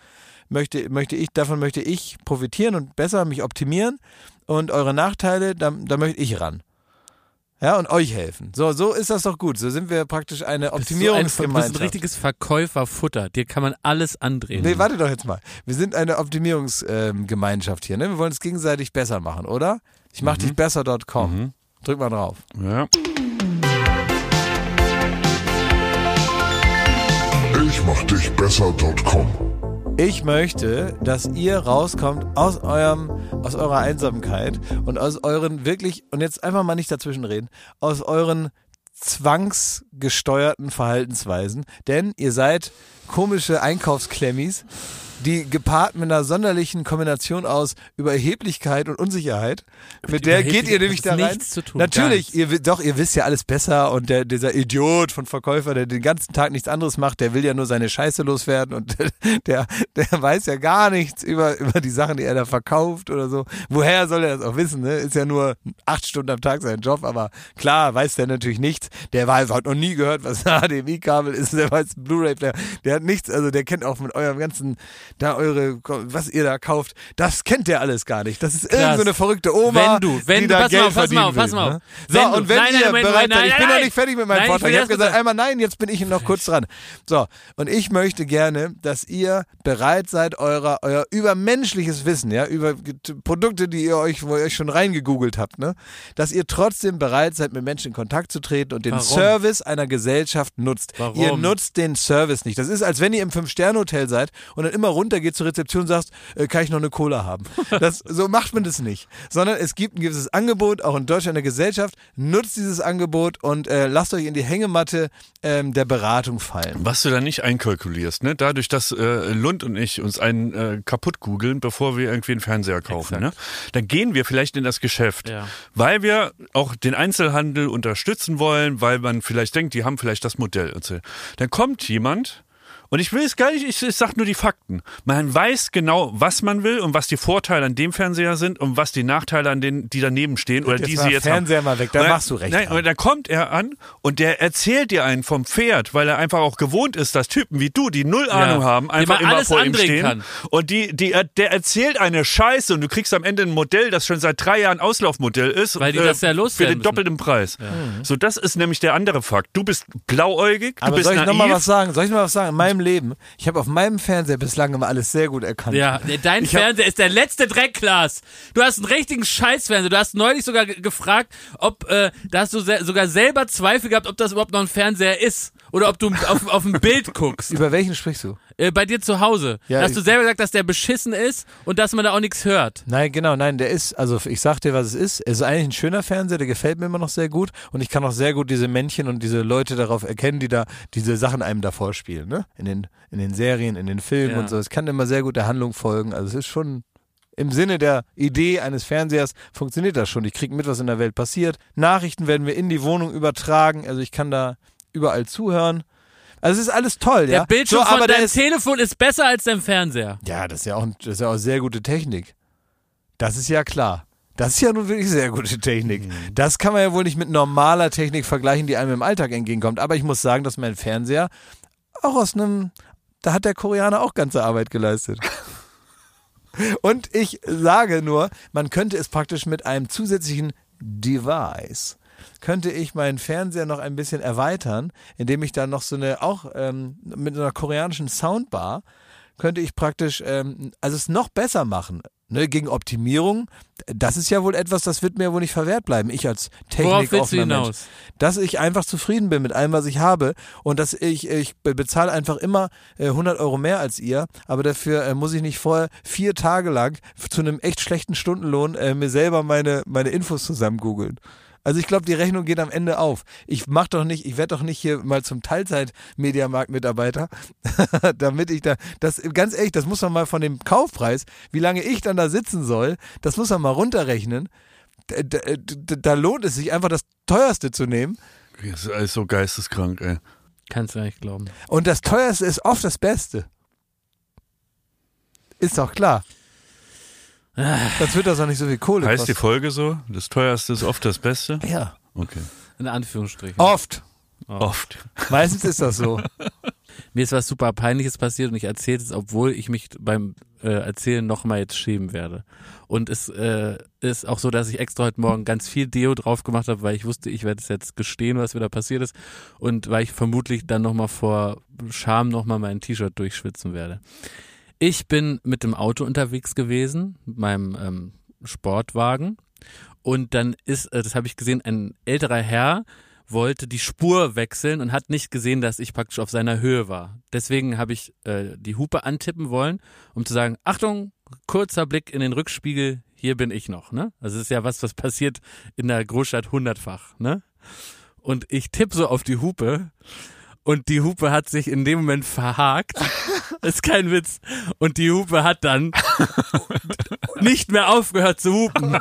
Möchte, möchte ich, davon möchte ich profitieren und besser mich optimieren. Und eure Nachteile, da, da möchte ich ran. Ja, und euch helfen. So, so ist das doch gut. So sind wir praktisch eine Optimierungsgemeinschaft. du bist ein richtiges Verkäuferfutter. Dir kann man alles andrehen. Nee, warte doch jetzt mal. Wir sind eine Optimierungsgemeinschaft hier, ne? Wir wollen es gegenseitig besser machen, oder? Ich mach dich besser.com. Mhm. Drück mal drauf. Ja. Ich mach dich besser.com. Ich möchte, dass ihr rauskommt aus eurem, aus eurer Einsamkeit und aus euren wirklich, und jetzt einfach mal nicht dazwischen reden, aus euren zwangsgesteuerten Verhaltensweisen, denn ihr seid komische Einkaufsklemmis, die gepaart mit einer sonderlichen Kombination aus Überheblichkeit und Unsicherheit, mit der geht ihr nämlich da rein. nichts zu tun, Natürlich, ihr, doch, ihr wisst ja alles besser und der, dieser Idiot von Verkäufer, der den ganzen Tag nichts anderes macht, der will ja nur seine Scheiße loswerden und der, der weiß ja gar nichts über, über die Sachen, die er da verkauft oder so. Woher soll er das auch wissen? Ne? Ist ja nur acht Stunden am Tag sein Job, aber klar weiß der natürlich nichts. Der weiß, hat noch nie gehört, was ein HDMI-Kabel ist, der weiß Blu-ray, der, der hat nichts, also der kennt auch mit eurem ganzen, da eure, was ihr da kauft, das kennt der alles gar nicht. Das ist Krass. irgendeine so eine verrückte Oma, Wenn du- wenn die du- da pass mal Geld auf, pass mal verdienen auf, pass will, mal ne? auf. So, Wenn und wenn nein, nein, ihr Moment, bereit nein, seid, ich nein, bin noch nein. nicht fertig mit meinem Nein, ich Vortrag. will Ich habe gesagt, mal- einmal nein, jetzt bin ich noch kurz dran. So, und ich möchte gerne, dass ihr bereit seid, eurer, euer übermenschliches Wissen, ja, über Produkte, die ihr euch, wo ihr euch schon reingegoogelt habt, ne, dass ihr trotzdem bereit seid, mit Menschen in Kontakt zu treten und den Warum? Service einer Gesellschaft nutzt. Warum? Ihr nutzt den Service nicht. Das ist, als wenn ihr im Fünf-Sterne-Hotel seid und dann immer runter, gehst zur Rezeption und sagst, äh, kann ich noch eine Cola haben? Das, so macht man das nicht. Sondern es gibt ein gewisses Angebot, auch in Deutschland in der Gesellschaft. Nutzt dieses Angebot und äh, lasst euch in die Hängematte ähm, der Beratung fallen. Was du da nicht einkalkulierst, ne? Dadurch, dass äh, Lund und ich uns einen äh, kaputt googeln, bevor wir irgendwie einen Fernseher kaufen, ne? Dann gehen wir vielleicht in das Geschäft, Ja. weil wir auch den Einzelhandel unterstützen wollen, weil man vielleicht denkt, die haben vielleicht das Modell. und so. Dann kommt jemand und ich will es gar nicht, ich, ich sag nur die Fakten. Man weiß genau, was man will und was die Vorteile an dem Fernseher sind und was die Nachteile an denen, die daneben stehen oder Jetzt die sie jetzt Fernseher haben. mal weg, dann- machst du recht, Nein, Arne. und dann kommt er an und der erzählt dir einen vom Pferd, weil er einfach auch gewohnt ist, dass Typen wie du, die null Ahnung haben, Dem einfach immer vor ihm stehen. kann. Und die, die, der erzählt eine Scheiße und du kriegst am Ende ein Modell, das schon seit drei Jahren Auslaufmodell ist. äh, Weil die das ja Für loswerden den müssen. doppelten Preis. So, das ist nämlich der andere Fakt. Du bist blauäugig, du Aber bist soll ich naiv. noch mal was sagen? Soll ich noch mal was sagen? In meinem Leben, ich habe auf meinem Fernseher bislang immer alles sehr gut erkannt. Ja, dein Ich Fernseher ist der letzte Dreckglas. Du hast einen richtigen Scheißfernseher. Du hast neulich sogar ge- gefragt, ob, äh, da hast du se sogar selber Zweifel gehabt, ob das überhaupt noch ein Fernseher ist. Oder ob du auf, auf ein Bild guckst. Über welchen sprichst du? Äh, bei dir zu Hause. Ja, hast du selber gesagt, dass der beschissen ist und dass man da auch nichts hört. Nein, genau, nein, der ist, also ich sag dir, was es ist. Es ist eigentlich ein schöner Fernseher, der gefällt mir immer noch sehr gut und ich kann auch sehr gut diese Männchen und diese Leute darauf erkennen, die da diese Sachen einem da vorspielen, ne? In den, in den Serien, in den Filmen Ja. und so. Es kann immer sehr gut der Handlung folgen. Also es ist schon im Sinne der Idee eines Fernsehers funktioniert das schon. Ich krieg mit, was in der Welt passiert. Nachrichten werden mir in die Wohnung übertragen. Also ich kann da überall zuhören. Also es ist alles toll, Der ja. Bildschirm so, aber von der deinem ist, Telefon ist besser als dein Fernseher. Ja, das ist ja auch, das ist ja auch sehr gute Technik. Das ist ja klar. Das ist ja nun wirklich sehr gute Technik. Das kann man ja wohl nicht mit normaler Technik vergleichen, die einem im Alltag entgegenkommt. Aber ich muss sagen, dass mein Fernseher auch aus einem, da hat der Koreaner auch ganze Arbeit geleistet. Und ich sage nur, man könnte es praktisch mit einem zusätzlichen Device, könnte ich meinen Fernseher noch ein bisschen erweitern, indem ich dann noch so eine, auch ähm, mit einer koreanischen Soundbar, könnte ich praktisch, ähm, also es noch besser machen. Ne, gegen Optimierung, das ist ja wohl etwas, das wird mir wohl nicht verwehrt bleiben. Ich als technikoffener Mensch dass ich einfach zufrieden bin mit allem, was ich habe und dass ich, ich be- bezahle einfach immer äh, 100 Euro mehr als ihr, aber dafür äh, muss ich nicht vorher vier Tage lang zu einem echt schlechten Stundenlohn äh, mir selber meine, meine Infos zusammen googeln. Also ich glaube, die Rechnung geht am Ende auf. Ich mach doch nicht, ich werde doch nicht hier mal zum Teilzeit-Mediamarkt-Mitarbeiter, damit ich da, das ganz ehrlich, das muss man mal von dem Kaufpreis, wie lange ich dann da sitzen soll, das muss man mal runterrechnen. Da, da, da, da lohnt es sich einfach das teuerste zu nehmen. Das ist alles so geisteskrank, ey. Kannst du nicht glauben. Und das teuerste ist oft das Beste. Ist doch klar. Das wird das auch nicht so viel Kohle Heißt die kosten. Folge so? Das teuerste ist oft das Beste? Ja. Okay. In Anführungsstrichen. Oft. Oft. Meistens ist das so. Mir ist was super Peinliches passiert und ich erzähle es, obwohl ich mich beim äh, Erzählen nochmal jetzt schämen werde. Und es äh, ist auch so, dass ich extra heute Morgen ganz viel Deo drauf gemacht habe, weil ich wusste, ich werde es jetzt gestehen, was wieder passiert ist. Und weil ich vermutlich dann nochmal vor Scham nochmal mein T-Shirt durchschwitzen werde. Ich bin mit dem Auto unterwegs gewesen, mit meinem ähm, Sportwagen. Und dann ist, äh, das habe ich gesehen, ein älterer Herr wollte die Spur wechseln und hat nicht gesehen, dass ich praktisch auf seiner Höhe war. Deswegen habe ich äh, die Hupe antippen wollen, um zu sagen, Achtung, kurzer Blick in den Rückspiegel, hier bin ich noch. Ne? Also es ist ja was, was passiert in der Großstadt hundertfach. Ne? Und ich tippe so auf die Hupe und die Hupe hat sich in dem Moment verhakt. ist kein Witz. Und die Hupe hat dann nicht mehr aufgehört zu hupen.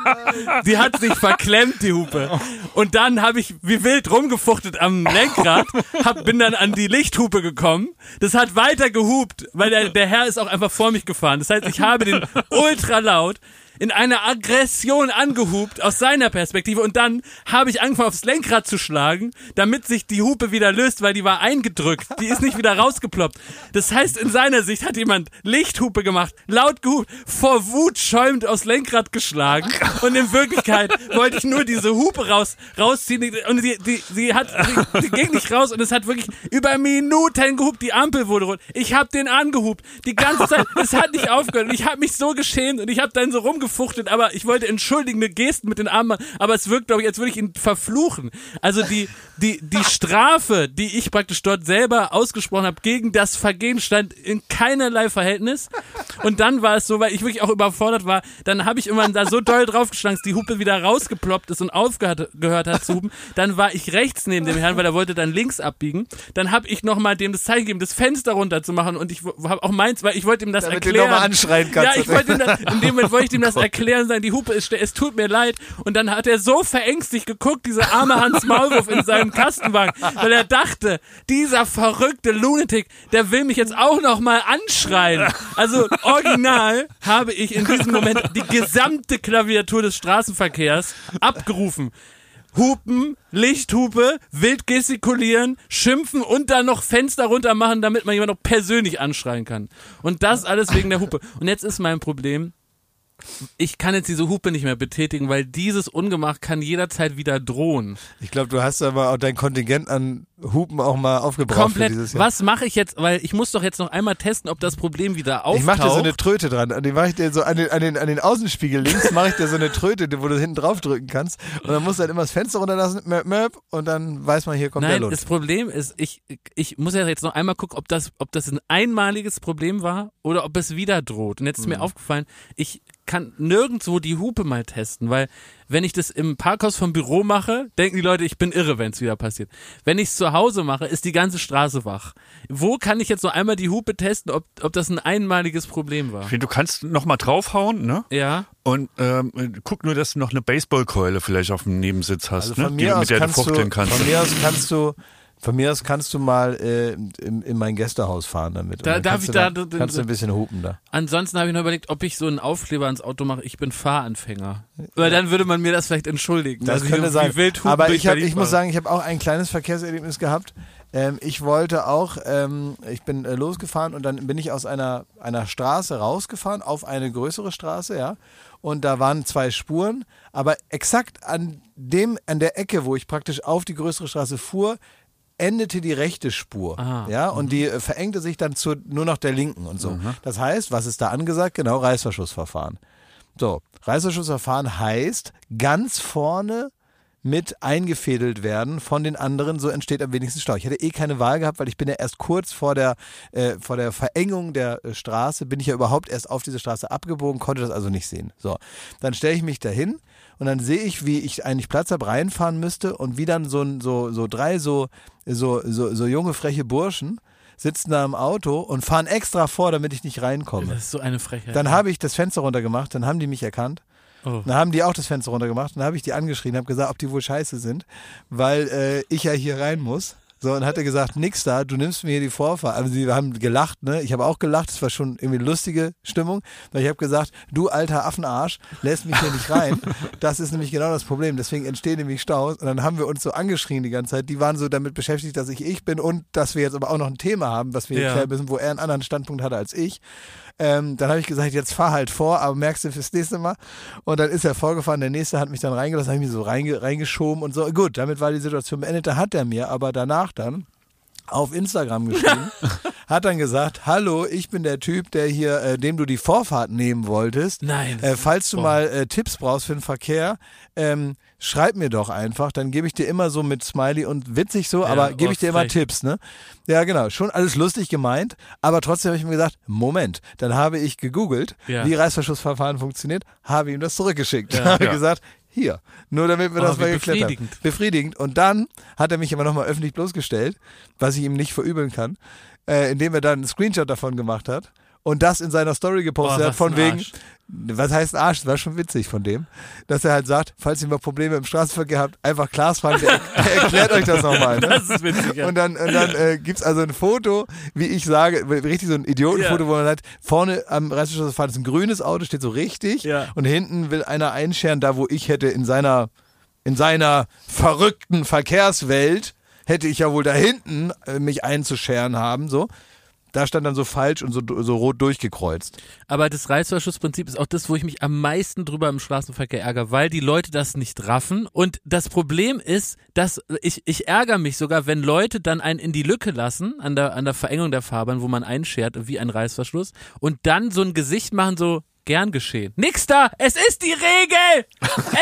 Die hat sich verklemmt, die Hupe. Und dann habe ich wie wild rumgefuchtet am Lenkrad, hab, bin dann an die Lichthupe gekommen. Das hat weiter gehupt, weil der, der Herr ist auch einfach vor mich gefahren. Das heißt, ich habe den ultra laut in einer Aggression angehupt aus seiner Perspektive. Und dann habe ich angefangen aufs Lenkrad zu schlagen, damit sich die Hupe wieder löst, weil die war eingedrückt. Die ist nicht wieder rausgeploppt. Das heißt, in seiner Sicht hat jemand Lichthupe gemacht, laut gehupt, vor Wut schäumend aufs Lenkrad geschlagen. Und in Wirklichkeit wollte ich nur diese Hupe raus, rausziehen. Und die, die, die hat, die, die ging nicht raus und es hat wirklich über Minuten gehupt, die Ampel wurde rot. Ich habe den angehupt, die ganze Zeit, es hat nicht aufgehört. Und ich habe mich so geschämt und ich habe dann so rumgefunden rumgefuchtelt, aber ich wollte entschuldigende Gesten mit den Armen machen, aber es wirkt, glaube ich, als würde ich ihn verfluchen. Also die, die, die Strafe, die ich praktisch dort selber ausgesprochen habe gegen das Vergehen, stand in keinerlei Verhältnis. Und dann war es so, weil ich wirklich auch überfordert war, dann habe ich irgendwann da so doll draufgeschlagen, dass die Hupe wieder rausgeploppt ist und aufgehört gehört hat zu hupen. Dann war ich rechts neben dem Herrn, weil er wollte dann links abbiegen. Dann habe ich nochmal dem das Zeichen gegeben, das Fenster runterzumachen und ich habe auch meins, weil ich wollte ihm das Damit du erklären. nochmal anschreien kannst. Ja, ich wollte ihm das, in dem Moment wollte ich ihm das erklären, sagen, die Hupe ist, es tut mir leid. Und dann hat er so verängstigt geguckt, dieser arme Hans Maulwurf in seinem Kastenwagen, weil er dachte, dieser verrückte Lunatic, der will mich jetzt auch nochmal anschreien. Also original habe ich in diesem Moment die gesamte Klaviatur des Straßenverkehrs abgerufen. Hupen, Lichthupe, wild gestikulieren, schimpfen und dann noch Fenster runter machen, damit man jemand noch persönlich anschreien kann. Und das alles wegen der Hupe. Und jetzt ist mein Problem, ich kann jetzt diese Hupe nicht mehr betätigen, weil dieses Ungemach kann jederzeit wieder drohen. Ich glaube, du hast aber auch dein Kontingent an Hupen auch mal aufgebraucht Komplett. dieses Jahr. Was mache ich jetzt? Weil ich muss doch jetzt noch einmal testen, ob das Problem wieder auftaucht. Ich mache dir so eine Tröte dran. Und die mache ich dir so an den, an den, an den Außenspiegel links mache ich dir so eine Tröte, wo du hinten drauf drücken kannst. Und dann musst du halt immer das Fenster runterlassen, möp, möp, und dann weiß man, hier kommt der Nein, Lund. das Problem ist, ich, ich muss ja jetzt noch einmal gucken, ob das, ob das ein einmaliges Problem war oder ob es wieder droht. Und jetzt ist Mhm. mir aufgefallen, ich kann nirgendwo die Hupe mal testen, weil wenn ich das im Parkhaus vom Büro mache, denken die Leute, ich bin irre, wenn es wieder passiert. Wenn ich es zu Hause mache, ist die ganze Straße wach. Wo kann ich jetzt noch einmal die Hupe testen, ob, ob das ein einmaliges Problem war? Du kannst noch mal draufhauen, ne? Ja. Und ähm, guck nur, dass du noch eine Baseballkeule vielleicht auf dem Nebensitz hast, Also ne? Die, mit der du, fuchteln kannst. von mir aus kannst du, von mir aus kannst du mal äh, in, in mein Gästehaus fahren damit. Da- darf ich du da- da, kannst du ein bisschen hupen da. Ansonsten habe ich noch überlegt, ob ich so einen Aufkleber ans Auto mache, ich bin Fahranfänger. Weil dann würde man mir das vielleicht entschuldigen. Das ich könnte wie sein. wild Aber ich, hab, ich muss sagen, ich habe auch ein kleines Verkehrserlebnis gehabt. Ähm, ich wollte auch, ähm, ich bin äh, losgefahren und dann bin ich aus einer, einer Straße rausgefahren auf eine größere Straße, ja. Und da waren zwei Spuren, aber exakt an dem, an der Ecke, wo ich praktisch auf die größere Straße fuhr, endete die rechte Spur. Ah. Ja, und die äh, verengte sich dann zu nur noch der linken und so. Das heißt, was ist da angesagt? Genau, Reißverschlussverfahren. So, Reißverschlussverfahren heißt ganz vorne mit eingefädelt werden von den anderen, so entsteht am wenigsten Stau. Ich hätte eh keine Wahl gehabt, weil ich bin ja erst kurz vor der, äh, vor der Verengung der äh, Straße, bin ich ja überhaupt erst auf diese Straße abgebogen, konnte das also nicht sehen. So, dann stelle ich mich dahin und dann sehe ich, wie ich eigentlich Platz habe, reinfahren müsste und wie dann so, so, so drei so, so, so, so junge, freche Burschen sitzen da im Auto und fahren extra vor, damit ich nicht reinkomme. Das ist so eine Frechheit. Dann habe ich das Fenster runtergemacht, dann haben die mich erkannt. Oh. Dann haben die auch das Fenster runtergemacht. Dann habe ich die angeschrien, habe gesagt, ob die wohl scheiße sind, weil äh, ich ja hier rein muss. So, und hat er gesagt, nix da, du nimmst mir hier die Vorfahrt. Also sie haben gelacht, ne? Ich habe auch gelacht, es war schon irgendwie eine lustige Stimmung, weil ich habe gesagt, du alter Affenarsch, lässt mich hier nicht rein. Das ist nämlich genau das Problem. Deswegen entstehen nämlich Staus. Und dann haben wir uns so angeschrien die ganze Zeit. Die waren so damit beschäftigt, dass ich ich bin und dass wir jetzt aber auch noch ein Thema haben, was wir Ja. erklären müssen, wo er einen anderen Standpunkt hatte als ich. Ähm, dann habe ich gesagt, jetzt fahr halt vor, aber merkst du fürs nächste Mal. Und dann ist er vorgefahren, der nächste hat mich dann reingelassen, habe ich mich so reinge reingeschoben und so. Gut, damit war die Situation beendet. Da hat er mir aber danach dann auf Instagram geschrieben, hat dann gesagt, hallo, ich bin der Typ, der hier, äh, dem du die Vorfahrt nehmen wolltest. Nein. Äh, falls du Boah. mal äh, Tipps brauchst für den Verkehr, ähm, schreib mir doch einfach, dann gebe ich dir immer so mit Smiley und witzig so, Ja, aber gebe ich dir immer frech. Tipps, ne? Ja, genau, schon alles lustig gemeint, aber trotzdem habe ich mir gesagt, Moment, dann habe ich gegoogelt, Ja. wie Reißverschlussverfahren funktioniert, habe ihm das zurückgeschickt. Ja. Habe Ja. gesagt, hier, nur damit wir Oh, das mal geklärt haben. befriedigend. Befriedigend. Und dann hat er mich aber nochmal öffentlich bloßgestellt, was ich ihm nicht verübeln kann, äh, indem er dann einen Screenshot davon gemacht hat und das in seiner Story gepostet Boah, hat, was von wegen, Arsch. was heißt Arsch? Das war schon witzig von dem, dass er halt sagt, falls ihr mal Probleme im Straßenverkehr habt, einfach Klaas fragen, der, der erklärt euch das nochmal. Ne? Das ist witzig, ja. Und dann, und dann äh, gibt es also ein Foto, wie ich sage, richtig so ein Idiotenfoto, Ja. wo man halt vorne am Reißverschlussverfahren ist ein grünes Auto, steht so richtig Ja. und hinten will einer einscheren, da wo ich hätte in seiner, in seiner verrückten Verkehrswelt, hätte ich ja wohl da hinten äh, mich einzuscheren haben, so. Da stand dann so falsch und so, so rot durchgekreuzt. Aber das Reißverschlussprinzip ist auch das, wo ich mich am meisten drüber im Straßenverkehr ärgere, weil die Leute das nicht raffen. Und das Problem ist, dass ich, ich ärgere mich sogar, wenn Leute dann einen in die Lücke lassen, an der, an der Verengung der Fahrbahn, wo man einschert, wie ein Reißverschluss, und dann so ein Gesicht machen, so, Gern geschehen. Nix da! Es ist die Regel!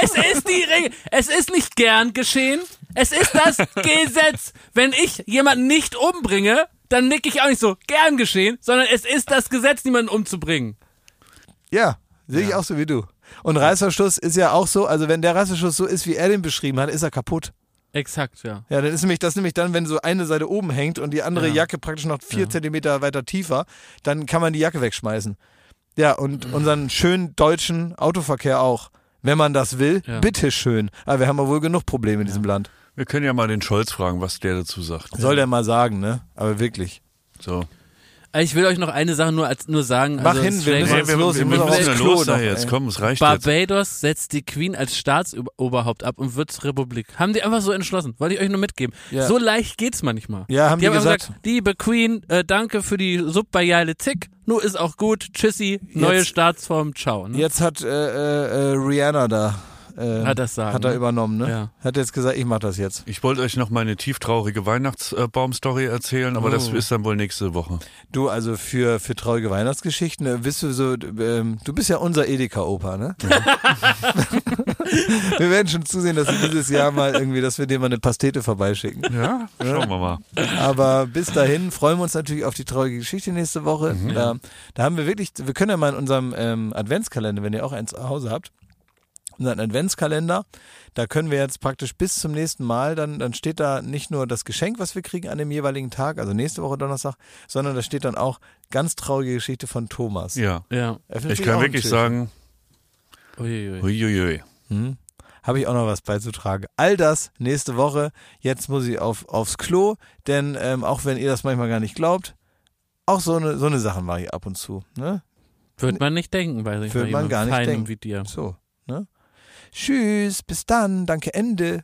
Es ist die Regel! Es ist nicht gern geschehen. Es ist das Gesetz. Wenn ich jemanden nicht umbringe, dann nick ich auch nicht so gern geschehen, sondern es ist das Gesetz, niemanden umzubringen. Ja, sehe ich auch so wie du. Und Reißverschluss ist ja auch so, also wenn der Reißverschluss so ist, wie er den beschrieben hat, ist er kaputt. Exakt, ja. Ja, dann ist nämlich das nämlich dann, wenn so eine Seite oben hängt und die andere Ja. Jacke praktisch noch vier Zentimeter weiter tiefer, dann kann man die Jacke wegschmeißen. Ja, und unseren schönen deutschen Autoverkehr auch. Wenn man das will, Ja. bitteschön. Aber wir haben ja wohl genug Probleme in diesem Land. Wir können ja mal den Scholz fragen, was der dazu sagt. Soll der mal sagen, ne? Aber wirklich. So. Ich will euch noch eine Sache nur, als, nur sagen. Mach also hin, wir müssen jetzt los, wir, ich wir müssen ja Klo los da jetzt. ey. Komm, es reicht jetzt. Barbados setzt die Queen als Staatsoberhaupt ab und wird zur Republik. Haben die einfach so entschlossen. Wollte ich euch nur mitgeben. Ja. So leicht geht's manchmal. Ja, haben die einfach gesagt. liebe Queen, äh, danke für die subbarriale Tick. Nur ist auch gut. Tschüssi. Neue Jetzt- Staatsform. Ciao. Ne? Jetzt hat äh, äh, äh, Rihanna da. Äh, Hat das sagen. Hat er ne? übernommen, ne? Ja. Hat jetzt gesagt, ich mach das jetzt. Ich wollte euch noch meine tieftraurige Weihnachtsbaum-Story erzählen, aber das Oh. ist dann wohl nächste Woche. Du, also für, für traurige Weihnachtsgeschichten, äh, bist du so, ähm, du bist ja unser Edeka-Opa, ne? wir werden schon zusehen, dass wir dieses Jahr mal irgendwie, dass wir dir mal eine Pastete vorbeischicken. Ja, schauen wir mal. Aber bis dahin freuen wir uns natürlich auf die traurige Geschichte nächste Woche. Da, da haben wir wirklich, wir können ja mal in unserem ähm, Adventskalender, wenn ihr auch eins zu Hause habt, unseren Adventskalender, da können wir jetzt praktisch bis zum nächsten Mal, dann, dann steht da nicht nur das Geschenk, was wir kriegen an dem jeweiligen Tag, also nächste Woche Donnerstag, sondern da steht dann auch ganz traurige Geschichte von Thomas. Ja. Ja. Öffnet Ich sich kann wirklich sagen, Uiuiui. huiuiui. Hm. Habe ich auch noch was beizutragen. All das nächste Woche. Jetzt muss ich auf, aufs Klo, denn ähm, auch wenn ihr das manchmal gar nicht glaubt, auch so eine, so eine Sachen mache ich ab und zu. Ne? Wird man nicht denken, weiß ich Wird mal, man gar nicht denken. wie dir. So. Tschüss, bis dann, danke, Ende.